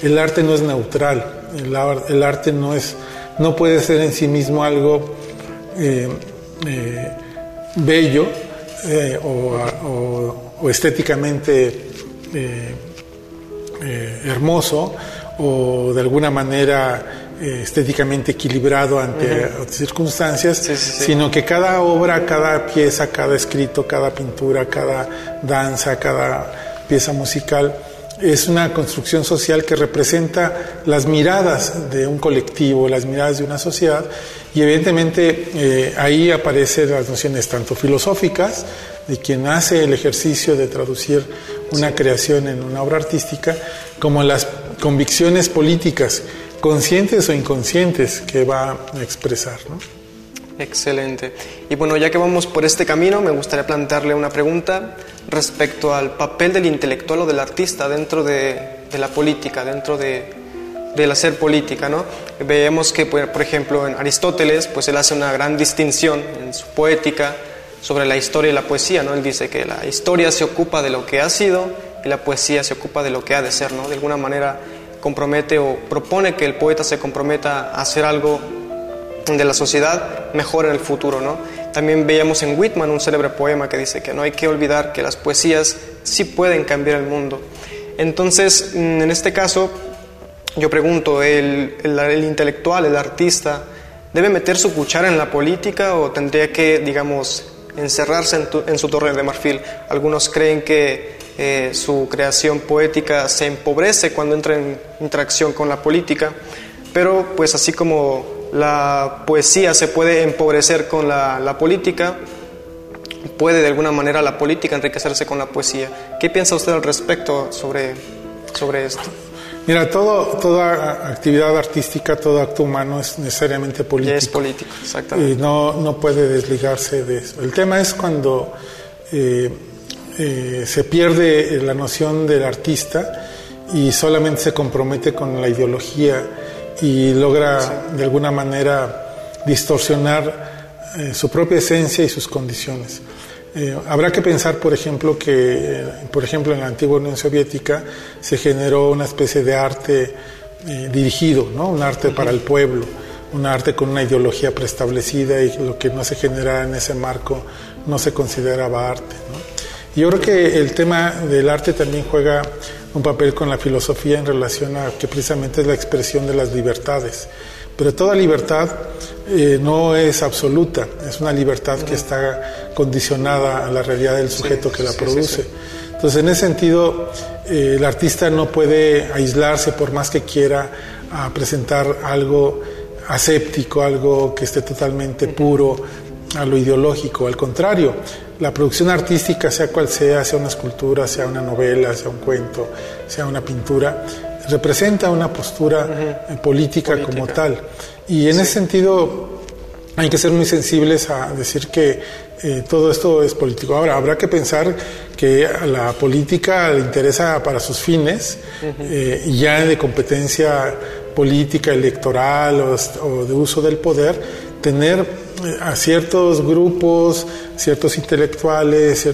El arte no es neutral, el, arte no, es, no puede ser en sí mismo algo eh, eh, bello eh, o, estéticamente hermoso, o de alguna manera eh, estéticamente equilibrado ante circunstancias, sino que cada obra, cada pieza, cada escrito, cada pintura, cada danza, cada pieza musical es una construcción social que representa las miradas de un colectivo, las miradas de una sociedad, y evidentemente eh, ahí aparecen las nociones tanto filosóficas, de quien hace el ejercicio de traducir una creación en una obra artística, como las convicciones políticas, conscientes o inconscientes, que va a expresar. ¿no? Excelente. Y bueno, ya que vamos por este camino, me gustaría plantearle una pregunta respecto al papel del intelectual o del artista dentro de, la política, dentro de, del hacer política, ¿no? Veemos que, por ejemplo, en Aristóteles, pues él hace una gran distinción en su poética sobre la historia y la poesía, ¿no? Él dice que la historia se ocupa de lo que ha sido y la poesía se ocupa de lo que ha de ser, ¿no? De alguna manera compromete o propone que el poeta se comprometa a hacer algo de la sociedad mejor en el futuro, ¿no? También veíamos en Whitman un célebre poema que dice que no hay que olvidar que las poesías sí pueden cambiar el mundo. Entonces, mm, en este caso, yo pregunto, ¿el, el, intelectual, el artista, debe meter su cuchara en la política o tendría que, digamos, encerrarse en, en su torre de marfil? Algunos creen que eh, su creación poética se empobrece cuando entra en interacción con la política, pero pues así como la poesía se puede empobrecer con la, política, puede de alguna manera la política enriquecerse con la poesía. ¿Qué piensa usted al respecto sobre, sobre esto? Mira, todo, toda actividad artística, todo acto humano es necesariamente político. es político, exactamente. Y no, no puede desligarse de eso. El tema es cuando eh, eh, se pierde la noción del artista y solamente se compromete con la ideología y logra de alguna manera distorsionar eh, su propia esencia y sus condiciones. Eh, habrá que pensar, por ejemplo, que, eh, por ejemplo, en la antigua Unión Soviética se generó una especie de arte dirigido, ¿no? un arte para el pueblo, un arte con una ideología preestablecida y lo que no se genera en ese marco no se consideraba arte. Yo creo que el tema del arte también juega un papel con la filosofía en relación a que precisamente es la expresión de las libertades. Pero toda libertad eh, no es absoluta, es una libertad que está condicionada a la realidad del sujeto que la produce. Entonces, en ese sentido, eh, el artista no puede aislarse por más que quiera a presentar algo aséptico, algo que esté totalmente puro a lo ideológico. Al contrario, la producción artística, sea cual sea, sea una escultura, sea una novela, sea un cuento, sea una pintura, representa una postura eh, política, como tal. Y en ese sentido hay que ser muy sensibles a decir que eh, todo esto es político. Ahora, habrá que pensar que a la política le interesa para sus fines, eh, ya de competencia política, electoral o de uso del poder, tener a ciertos grupos, ciertos intelectuales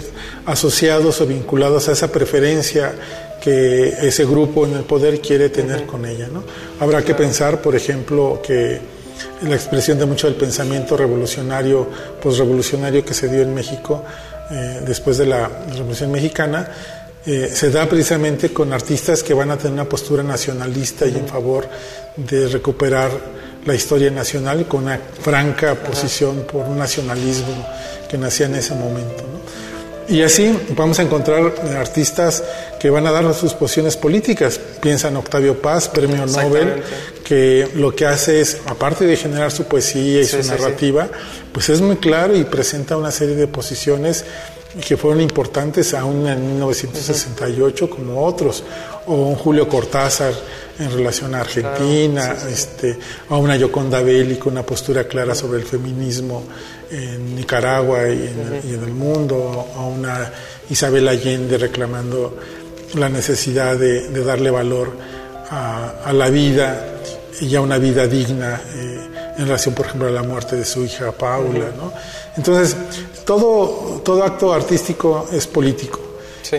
asociados o vinculados a esa preferencia que ese grupo en el poder quiere tener con ella. ¿no? Habrá que pensar, por ejemplo, que la expresión de mucho del pensamiento revolucionario, posrevolucionario que se dio en México eh, después de la Revolución Mexicana, eh, se da precisamente con artistas que van a tener una postura nacionalista y en favor de recuperar la historia nacional con una franca posición por un nacionalismo que nacía en ese momento. Y así vamos a encontrar artistas que van a dar sus posiciones políticas. Piensa en Octavio Paz, premio Nobel, que lo que hace es, aparte de generar su poesía y su narrativa, pues es muy claro y presenta una serie de posiciones que fueron importantes aún en 1968 como otros, o un Julio Cortázar en relación a Argentina, este, a una Yoconda Belli con una postura clara sobre el feminismo en Nicaragua y en, el, mundo, a una Isabel Allende reclamando la necesidad de, darle valor a, la vida y a una vida digna eh, en relación, por ejemplo, a la muerte de su hija Paula. ¿no? Entonces, todo, todo acto artístico es político.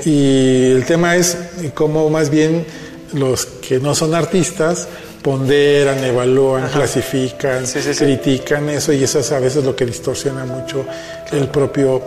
Y el tema es cómo más bien los que no son artistas ponderan, evalúan, clasifican, critican eso y eso es a veces lo que distorsiona mucho el propio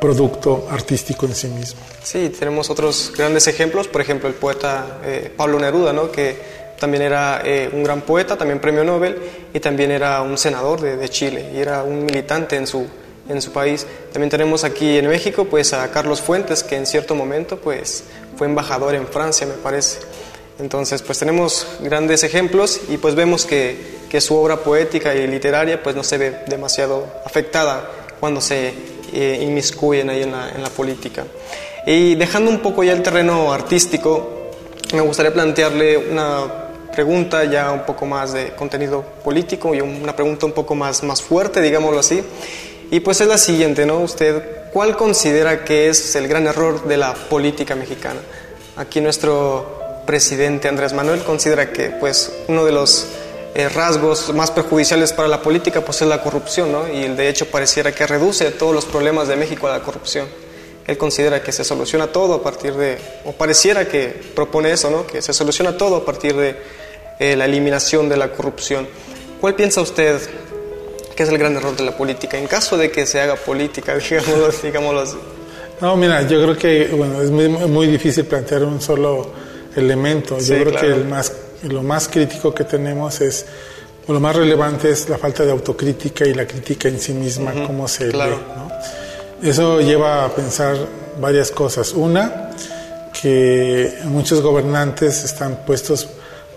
producto artístico en sí mismo. Sí, tenemos otros grandes ejemplos, por ejemplo el poeta eh, Pablo Neruda, ¿no? que también era eh, un gran poeta, también premio Nobel y también era un senador de, de Chile y era un militante en su, en su país. También tenemos aquí en México pues a Carlos Fuentes que en cierto momento pues fue embajador en Francia me parece. Entonces, pues tenemos grandes ejemplos y pues vemos que, su obra poética y literaria pues no se ve demasiado afectada cuando se eh, inmiscuyen ahí en la, en la política. Y dejando un poco ya el terreno artístico, me gustaría plantearle una pregunta ya un poco más de contenido político y una pregunta un poco más, más fuerte, digámoslo así. Y pues es la siguiente, ¿no? Usted, ¿cuál considera que es el gran error de la política mexicana? Aquí nuestro presidente Andrés Manuel considera que pues uno de los eh, rasgos más perjudiciales para la política pues es la corrupción, ¿no? Y de hecho pareciera que reduce todos los problemas de México a la corrupción. Él considera que se soluciona todo a partir de, o pareciera que propone eso, ¿no? Que se soluciona todo a partir de eh, la eliminación de la corrupción. ¿Cuál piensa usted que es el gran error de la política en caso de que se haga política, digámoslo, digámoslo así? No, mira, yo creo que bueno, es muy, muy difícil plantear un solo elemento. Yo creo que el más, lo más crítico que tenemos es, o lo más relevante es la falta de autocrítica y la crítica en sí misma, cómo se lee. ¿no? Eso lleva a pensar varias cosas. Una, que muchos gobernantes están puestos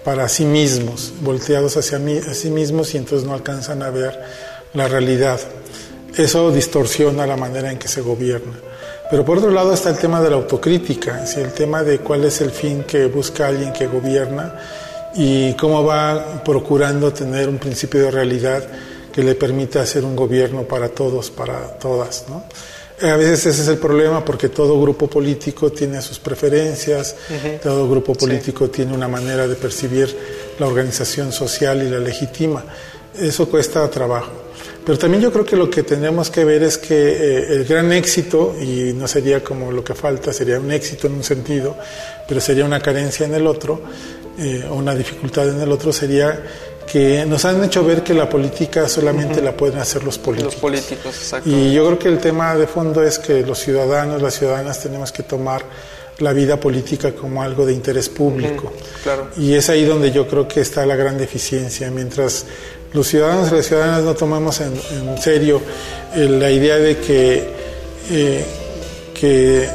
para sí mismos, volteados hacia mí, a sí mismos y entonces no alcanzan a ver la realidad. Eso distorsiona la manera en que se gobierna. Pero por otro lado está el tema de la autocrítica, el tema de cuál es el fin que busca alguien que gobierna y cómo va procurando tener un principio de realidad que le permita hacer un gobierno para todos, para todas. A veces ese es el problema porque todo grupo político tiene sus preferencias, todo grupo político tiene una manera de percibir la organización social y la legitima. Eso cuesta trabajo. Pero también yo creo que lo que tenemos que ver es que eh, el gran éxito, y no sería como lo que falta, sería un éxito en un sentido, pero sería una carencia en el otro, eh, o una dificultad en el otro, sería que nos han hecho ver que la política solamente la pueden hacer los políticos. Los políticos, exacto. Y yo creo que el tema de fondo es que los ciudadanos, las ciudadanas tenemos que tomar la vida política como algo de interés público. claro. Y es ahí donde yo creo que está la gran deficiencia. Mientras los ciudadanos y las ciudadanas no tomamos en, en serio eh, la idea de que, eh, que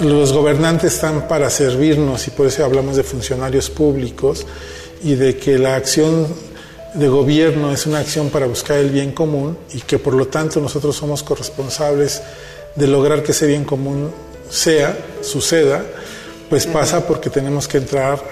los gobernantes están para servirnos y por eso hablamos de funcionarios públicos, y de que la acción de gobierno es una acción para buscar el bien común y que por lo tanto nosotros somos corresponsables de lograr que ese bien común sea, suceda, pues pasa porque tenemos que entrar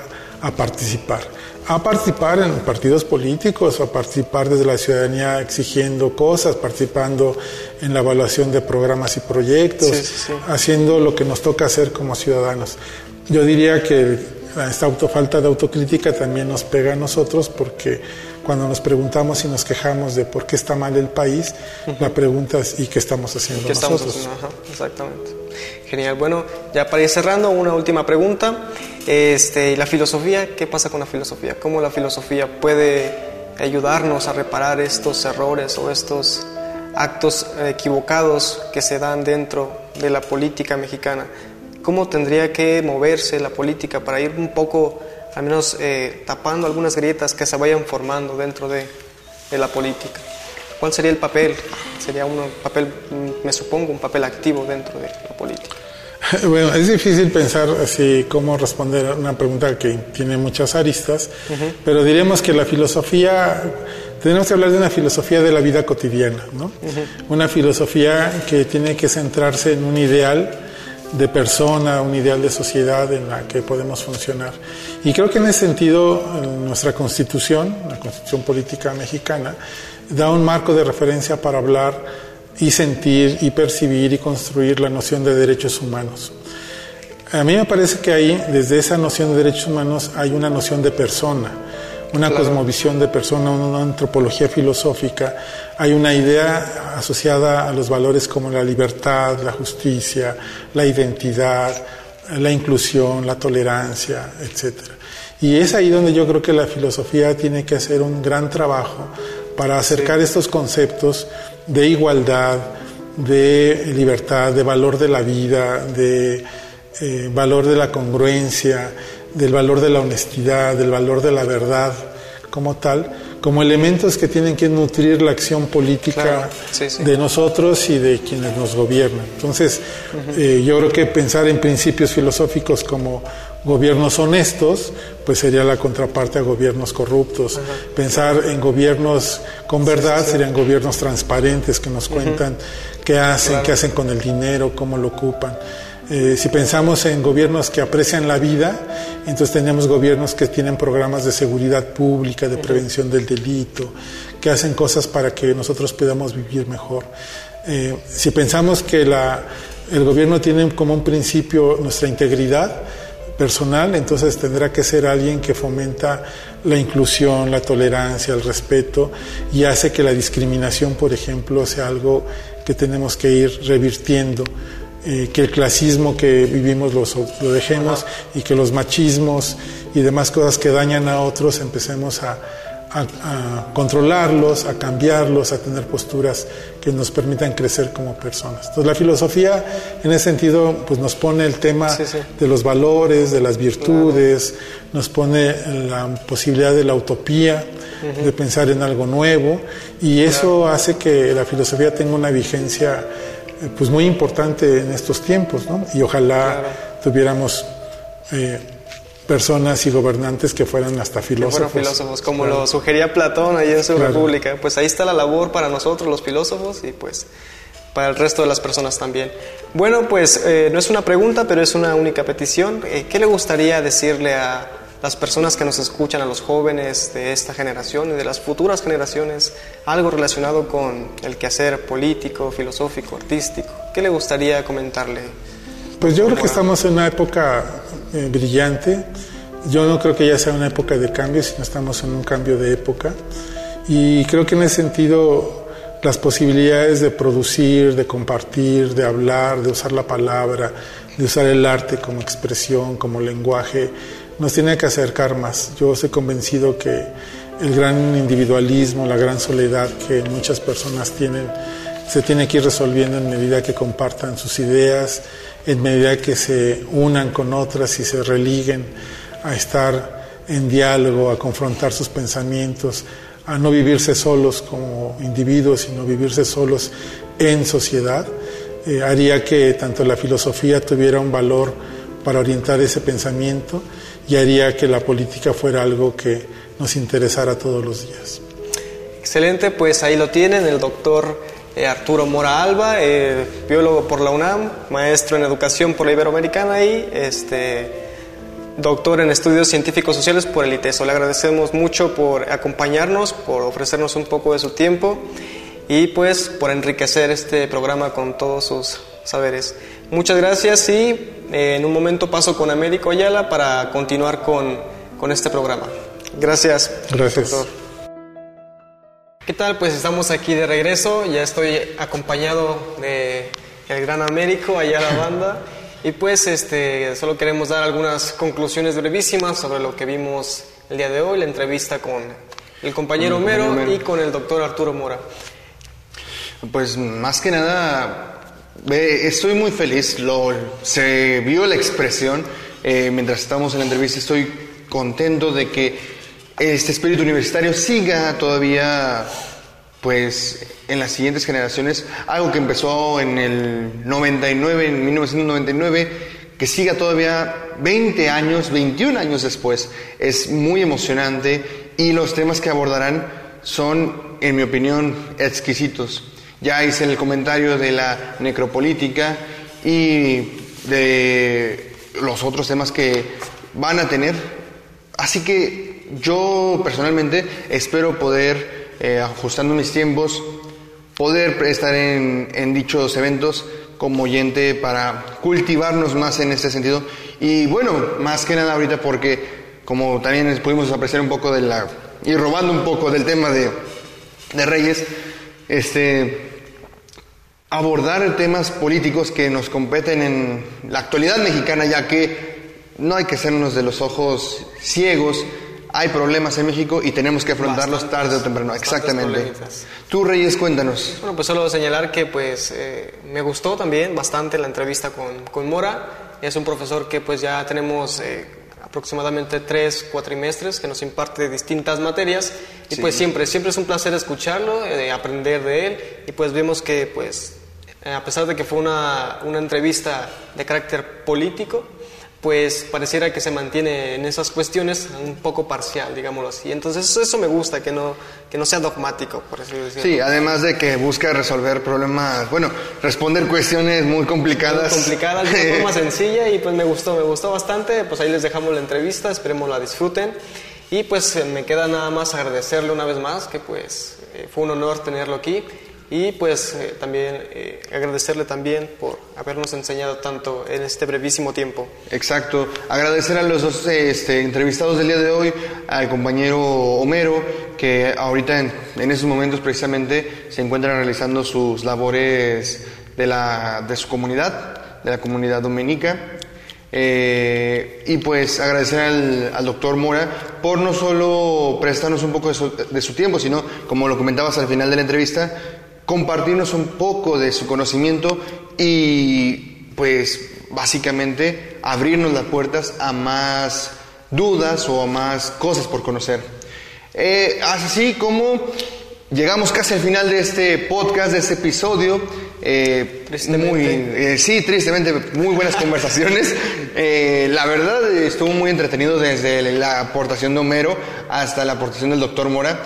a participar. A participar en partidos políticos, a participar desde la ciudadanía exigiendo cosas, participando en la evaluación de programas y proyectos, Sí, sí, sí. haciendo lo que nos toca hacer como ciudadanos. Yo diría que esta auto, falta de autocrítica también nos pega a nosotros porque cuando nos preguntamos y nos quejamos de por qué está mal el país, la pregunta es ¿y qué estamos haciendo ¿Qué estamos nosotros? haciendo? Ajá, exactamente. Genial. Bueno, ya para ir cerrando, una última pregunta. Este, ¿y la filosofía? ¿Qué pasa con la filosofía? ¿Cómo la filosofía puede ayudarnos a reparar estos errores o estos actos equivocados que se dan dentro de la política mexicana? ¿Cómo tendría que moverse la política para ir un poco, al menos eh, tapando algunas grietas que se vayan formando dentro de, de la política? ¿Cuál sería el papel? Sería un papel, mm, me supongo, un papel activo dentro de la política. Bueno, es difícil pensar así cómo responder a una pregunta que tiene muchas aristas, pero diremos que la filosofía, tenemos que hablar de una filosofía de la vida cotidiana, ¿no? Una filosofía que tiene que centrarse en un ideal de persona, un ideal de sociedad en la que podemos funcionar. Y creo que en ese sentido nuestra constitución, la constitución política mexicana, da un marco de referencia para hablar y sentir y percibir y construir la noción de derechos humanos. A mí me parece que ahí, desde esa noción de derechos humanos, hay una noción de persona, una Claro. cosmovisión de persona, una antropología filosófica, hay una idea asociada a los valores como la libertad, la justicia, la identidad, la inclusión, la tolerancia, etc. Y es ahí donde yo creo que la filosofía tiene que hacer un gran trabajo para acercar estos conceptos de igualdad, de libertad, de valor de la vida, de eh, valor de la congruencia, del valor de la honestidad, del valor de la verdad como tal, como elementos que tienen que nutrir la acción política Claro, sí, sí. de nosotros y de quienes nos gobiernan. Entonces, eh, yo creo que pensar en principios filosóficos como gobiernos honestos, pues sería la contraparte a gobiernos corruptos. Pensar en gobiernos con verdad serían gobiernos transparentes que nos cuentan qué hacen, qué hacen con el dinero, cómo lo ocupan. Eh, si pensamos en gobiernos que aprecian la vida, entonces tenemos gobiernos que tienen programas de seguridad pública, de prevención del delito, que hacen cosas para que nosotros podamos vivir mejor. Eh, si pensamos que la, el gobierno tiene como un principio nuestra integridad personal, entonces tendrá que ser alguien que fomenta la inclusión, la tolerancia, el respeto y hace que la discriminación, por ejemplo, sea algo que tenemos que ir revirtiendo eh, que el clasismo que vivimos los- lo dejemos y que los machismos y demás cosas que dañan a otros empecemos a, a- a controlarlos, a cambiarlos, a tener posturas que nos permitan crecer como personas. Entonces la filosofía en ese sentido pues nos pone el tema Sí, sí. de los valores, de las virtudes, nos pone la posibilidad de la utopía, de pensar en algo nuevo y eso hace que la filosofía tenga una vigencia eh, pues muy importante en estos tiempos, ¿no? Y ojalá tuviéramos eh, personas y gobernantes que fueran hasta Que filósofos. fueron filósofos, como Claro. lo sugería Platón ahí en su Claro. República. Pues ahí está la labor para nosotros los filósofos y pues para el resto de las personas también. Bueno, pues eh, no es una pregunta, pero es una única petición. Eh, ¿Qué le gustaría decirle a las personas que nos escuchan, a los jóvenes de esta generación y de las futuras generaciones, algo relacionado con el quehacer político, filosófico, artístico? ¿qué le gustaría comentarle? Pues yo creo que estamos en una época eh, brillante. Yo no creo que ya sea una época de cambio, sino estamos en un cambio de época. Y creo que en ese sentido las posibilidades de producir, de compartir, de hablar, de usar la palabra, de usar el arte como expresión, como lenguaje, nos tiene que acercar más. Yo estoy convencido que el gran individualismo, la gran soledad que muchas personas tienen, se tiene que ir resolviendo en medida que compartan sus ideas, en medida que se unan con otras y se religuen a estar en diálogo, a confrontar sus pensamientos, a no vivirse solos como individuos, sino vivirse solos en sociedad, eh, haría que tanto la filosofía tuviera un valor para orientar ese pensamiento y haría que la política fuera algo que nos interesara todos los días. Excelente, pues ahí lo tienen, el doctor Arturo Mora Alba, eh, biólogo por la UNAM, maestro en educación por la Iberoamericana y este, doctor en estudios científicos sociales por el ITESO. Le agradecemos mucho por acompañarnos, por ofrecernos un poco de su tiempo y pues por enriquecer este programa con todos sus saberes. Muchas gracias y eh, en un momento paso con Américo Ayala para continuar con, con este programa. Gracias. Gracias. doctor. ¿Qué tal? Pues estamos aquí de regreso. Ya estoy acompañado de el gran Américo Ayala Banda. Y pues este, solo queremos dar algunas conclusiones brevísimas sobre lo que vimos el día de hoy, la entrevista con el compañero Homero y con el doctor Arturo Mora. Pues más que nada, estoy muy feliz. Lo, se vio la expresión eh, mientras estábamos en la entrevista. Estoy contento de que este espíritu universitario siga todavía, pues, en las siguientes generaciones. Algo que empezó en el 99, en 1999, que siga todavía 20 años, 21 años después. Es muy emocionante y los temas que abordarán son, en mi opinión, exquisitos. Ya hice el comentario de la necropolítica y de los otros temas que van a tener. Así que yo personalmente espero poder, eh, ajustando mis tiempos, poder estar en, dichos eventos como oyente para cultivarnos más en este sentido. Y bueno, más que nada ahorita porque como también pudimos apreciar un poco de la... y robando un poco del tema de, de Reyes, este abordar temas políticos que nos competen en la actualidad mexicana, ya que no hay que hacernos de los ojos ciegos. Hay problemas en México y tenemos que afrontarlos Bastantes, tarde o temprano. Exactamente. problemitas. Tú, Reyes, cuéntanos. Bueno, pues solo señalar que pues eh, me gustó también bastante la entrevista con, con Mora. Es un profesor que pues ya tenemos eh, aproximadamente tres cuatrimestres que nos imparte distintas materias y pues siempre, siempre es un placer escucharlo, eh, aprender de él y pues vemos que pues eh, a pesar de que fue una, una entrevista de carácter político, pues pareciera que se mantiene en esas cuestiones un poco parcial, digámoslo así. Entonces eso, eso me gusta, que no, que no sea dogmático, por así decirlo. Sí, además de que busca resolver problemas, bueno, responder cuestiones muy complicadas. complicadas de forma sencilla y pues me gustó, me gustó bastante. Pues ahí les dejamos la entrevista, esperemos la disfruten. Y pues eh, me queda nada más agradecerle una vez más, que pues eh, fue un honor tenerlo aquí. Y pues eh, también eh, agradecerle también por habernos enseñado tanto en este brevísimo tiempo. Exacto. Agradecer a los dos este, entrevistados del día de hoy, al compañero Homero, que ahorita en, en esos momentos precisamente se encuentra realizando sus labores de, la, de su comunidad, de la comunidad dominica. Eh, y pues agradecer al, doctor Mora por no solo prestarnos un poco de su, de su tiempo, sino, como lo comentabas al final de la entrevista, compartirnos un poco de su conocimiento y pues básicamente abrirnos las puertas a más dudas o a más cosas por conocer. Eh, así como llegamos casi al final de este podcast, de este episodio. eh, Tristemente. muy, eh, sí, tristemente, muy buenas conversaciones. Eh, la verdad estuvo muy entretenido desde la aportación de Homero hasta la aportación del doctor Mora.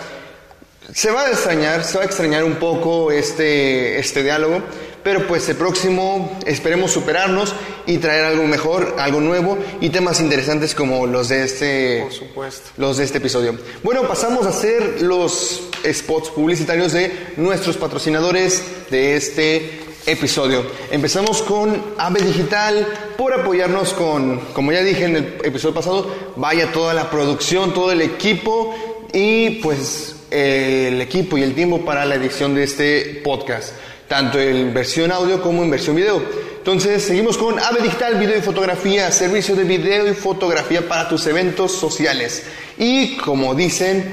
Se va a extrañar, se va a extrañar un poco este, este diálogo, pero pues el próximo esperemos superarnos y traer algo mejor, algo nuevo y temas interesantes como los de este, Por supuesto. los de este episodio. Bueno, pasamos a hacer los spots publicitarios de nuestros patrocinadores de este episodio. Empezamos con AVE Digital por apoyarnos con, como ya dije en el episodio pasado, vaya toda la producción, todo el equipo y pues el equipo y el tiempo para la edición de este podcast, tanto en versión audio como en versión video. Entonces, seguimos con AVE Digital, video y fotografía, servicio de video y fotografía para tus eventos sociales. Y como dicen,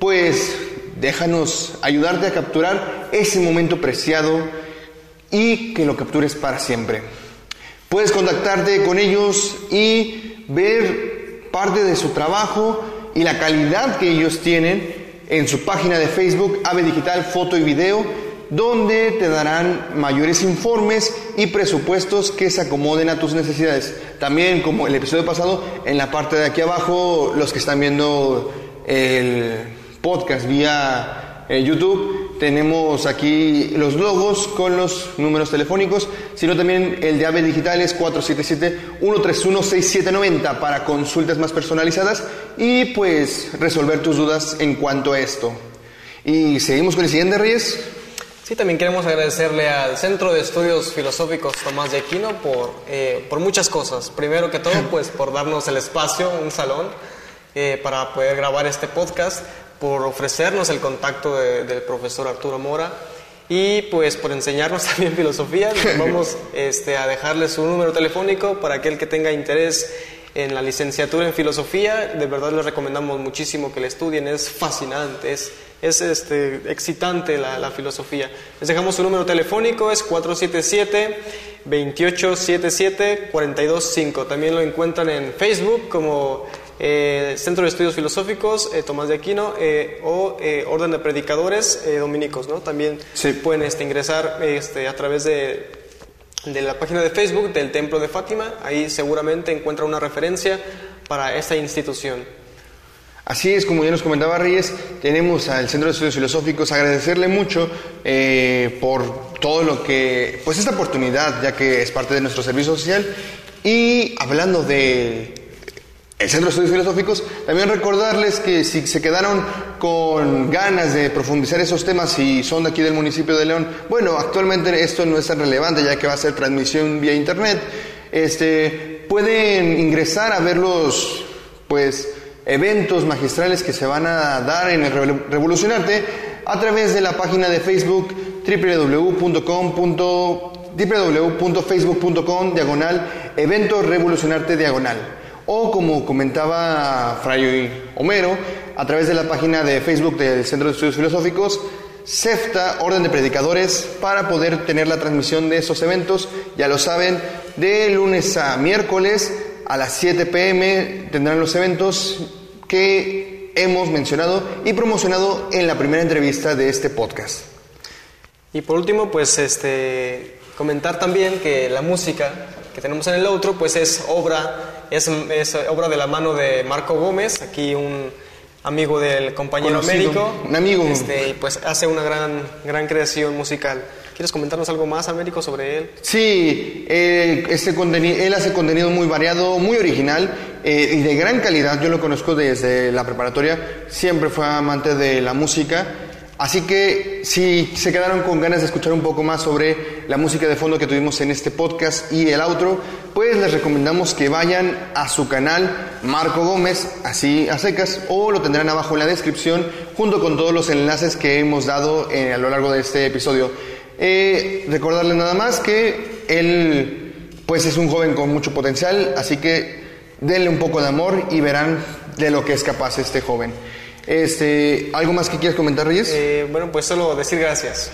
pues déjanos ayudarte a capturar ese momento preciado y que lo captures para siempre. Puedes contactarte con ellos y ver parte de su trabajo y la calidad que ellos tienen en su página de Facebook, Ave Digital Foto y Video, donde te darán mayores informes y presupuestos que se acomoden a tus necesidades. También, como el episodio pasado, en la parte de aquí abajo, los que están viendo el podcast vía eh, YouTube, tenemos aquí los logos con los números telefónicos, sino también el de AVE Digital es 477-131-6790 para consultas más personalizadas y pues resolver tus dudas en cuanto a esto. Y seguimos con el siguiente, Reyes. Sí, también queremos agradecerle al Centro de Estudios Filosóficos Tomás de Aquino por, eh, por muchas cosas. Primero que todo, pues por darnos el espacio, un salón, eh, para poder grabar este podcast, por ofrecernos el contacto del profesor Arturo Mora y pues por enseñarnos también filosofía. Vamos este, a dejarles su número telefónico para aquel que tenga interés en la licenciatura en filosofía. De verdad les recomendamos muchísimo que la estudien, es fascinante, es, es este, excitante la, la filosofía. Les dejamos su número telefónico, es 477-2877-425. También lo encuentran en Facebook como eh, Centro de Estudios Filosóficos, eh, Tomás de Aquino, eh, o Orden de Predicadores Dominicos, ¿no? También se pueden este, ingresar este, a través de, de la página de Facebook del Templo de Fátima, ahí seguramente encuentra una referencia para esta institución. Así es, como ya nos comentaba Reyes, tenemos al Centro de Estudios Filosóficos agradecerle mucho por todo lo que, pues esta oportunidad, ya que es parte de nuestro servicio social. Y hablando de el Centro de Estudios Filosóficos. También recordarles que si se quedaron con ganas de profundizar esos temas y son de aquí del municipio de León, bueno, actualmente esto no es tan relevante ya que va a ser transmisión vía internet. Este, pueden ingresar a ver los pues eventos magistrales que se van a dar en el Revolucionarte a través de la página de Facebook www.facebook.com diagonal evento revolucionarte diagonal o como comentaba Fray Homero, a través de la página de Facebook del Centro de Estudios Filosóficos, CEFTA, Orden de Predicadores, para poder tener la transmisión de esos eventos. Ya lo saben, de lunes a miércoles a las 7 pm tendrán los eventos que hemos mencionado y promocionado en la primera entrevista de este podcast. Y por último, pues este comentar también que la música que tenemos en el otro, pues es obra, es, es obra de la mano de Marco Gómez, aquí un amigo del compañero médico. Un amigo. Este, y pues hace una gran, gran creación musical. ¿Quieres comentarnos algo más, Américo, sobre él? Sí, eh, este él hace contenido muy variado, muy original eh, y de gran calidad. Yo lo conozco desde la preparatoria, siempre fue amante de la música Así que si se quedaron con ganas de escuchar un poco más sobre la música de fondo que tuvimos en este podcast y el outro, pues les recomendamos que vayan a su canal Marco Gómez, así a secas, o lo tendrán abajo en la descripción junto con todos los enlaces que hemos dado a lo largo de este episodio. Eh, recordarles nada más que él pues es un joven con mucho potencial, así que denle un poco de amor y verán de lo que es capaz este joven. Este, ¿Algo más que quieras comentar, Reyes? Eh, bueno, pues solo decir gracias.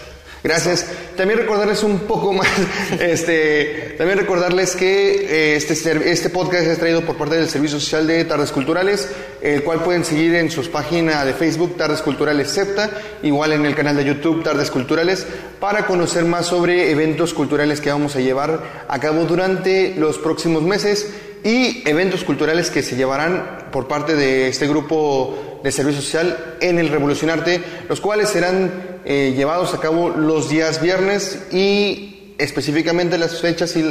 Gracias. También recordarles un poco más, este, también recordarles que eh, este, este podcast es traído por parte del Servicio Social de Tardes Culturales, el cual pueden seguir en sus páginas de Facebook Tardes Culturales SEPTA, igual en el canal de YouTube Tardes Culturales, para conocer más sobre eventos culturales que vamos a llevar a cabo durante los próximos meses y eventos culturales que se llevarán por parte de este grupo de servicio social en el Revolucionarte, los cuales serán eh, llevados a cabo los días viernes y específicamente las fechas y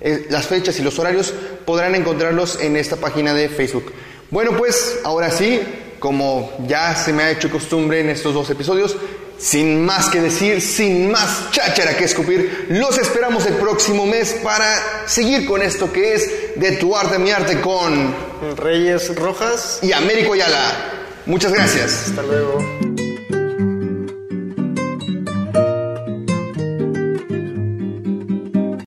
eh, las fechas y los horarios podrán encontrarlos en esta página de Facebook. Bueno, pues ahora sí, como ya se me ha hecho costumbre en estos dos episodios, sin más que decir, sin más cháchara que escupir, los esperamos el próximo mes para seguir con esto que es de tu arte mi arte con Reyes Rojas. y Américo Ayala. Muchas gracias. Hasta luego.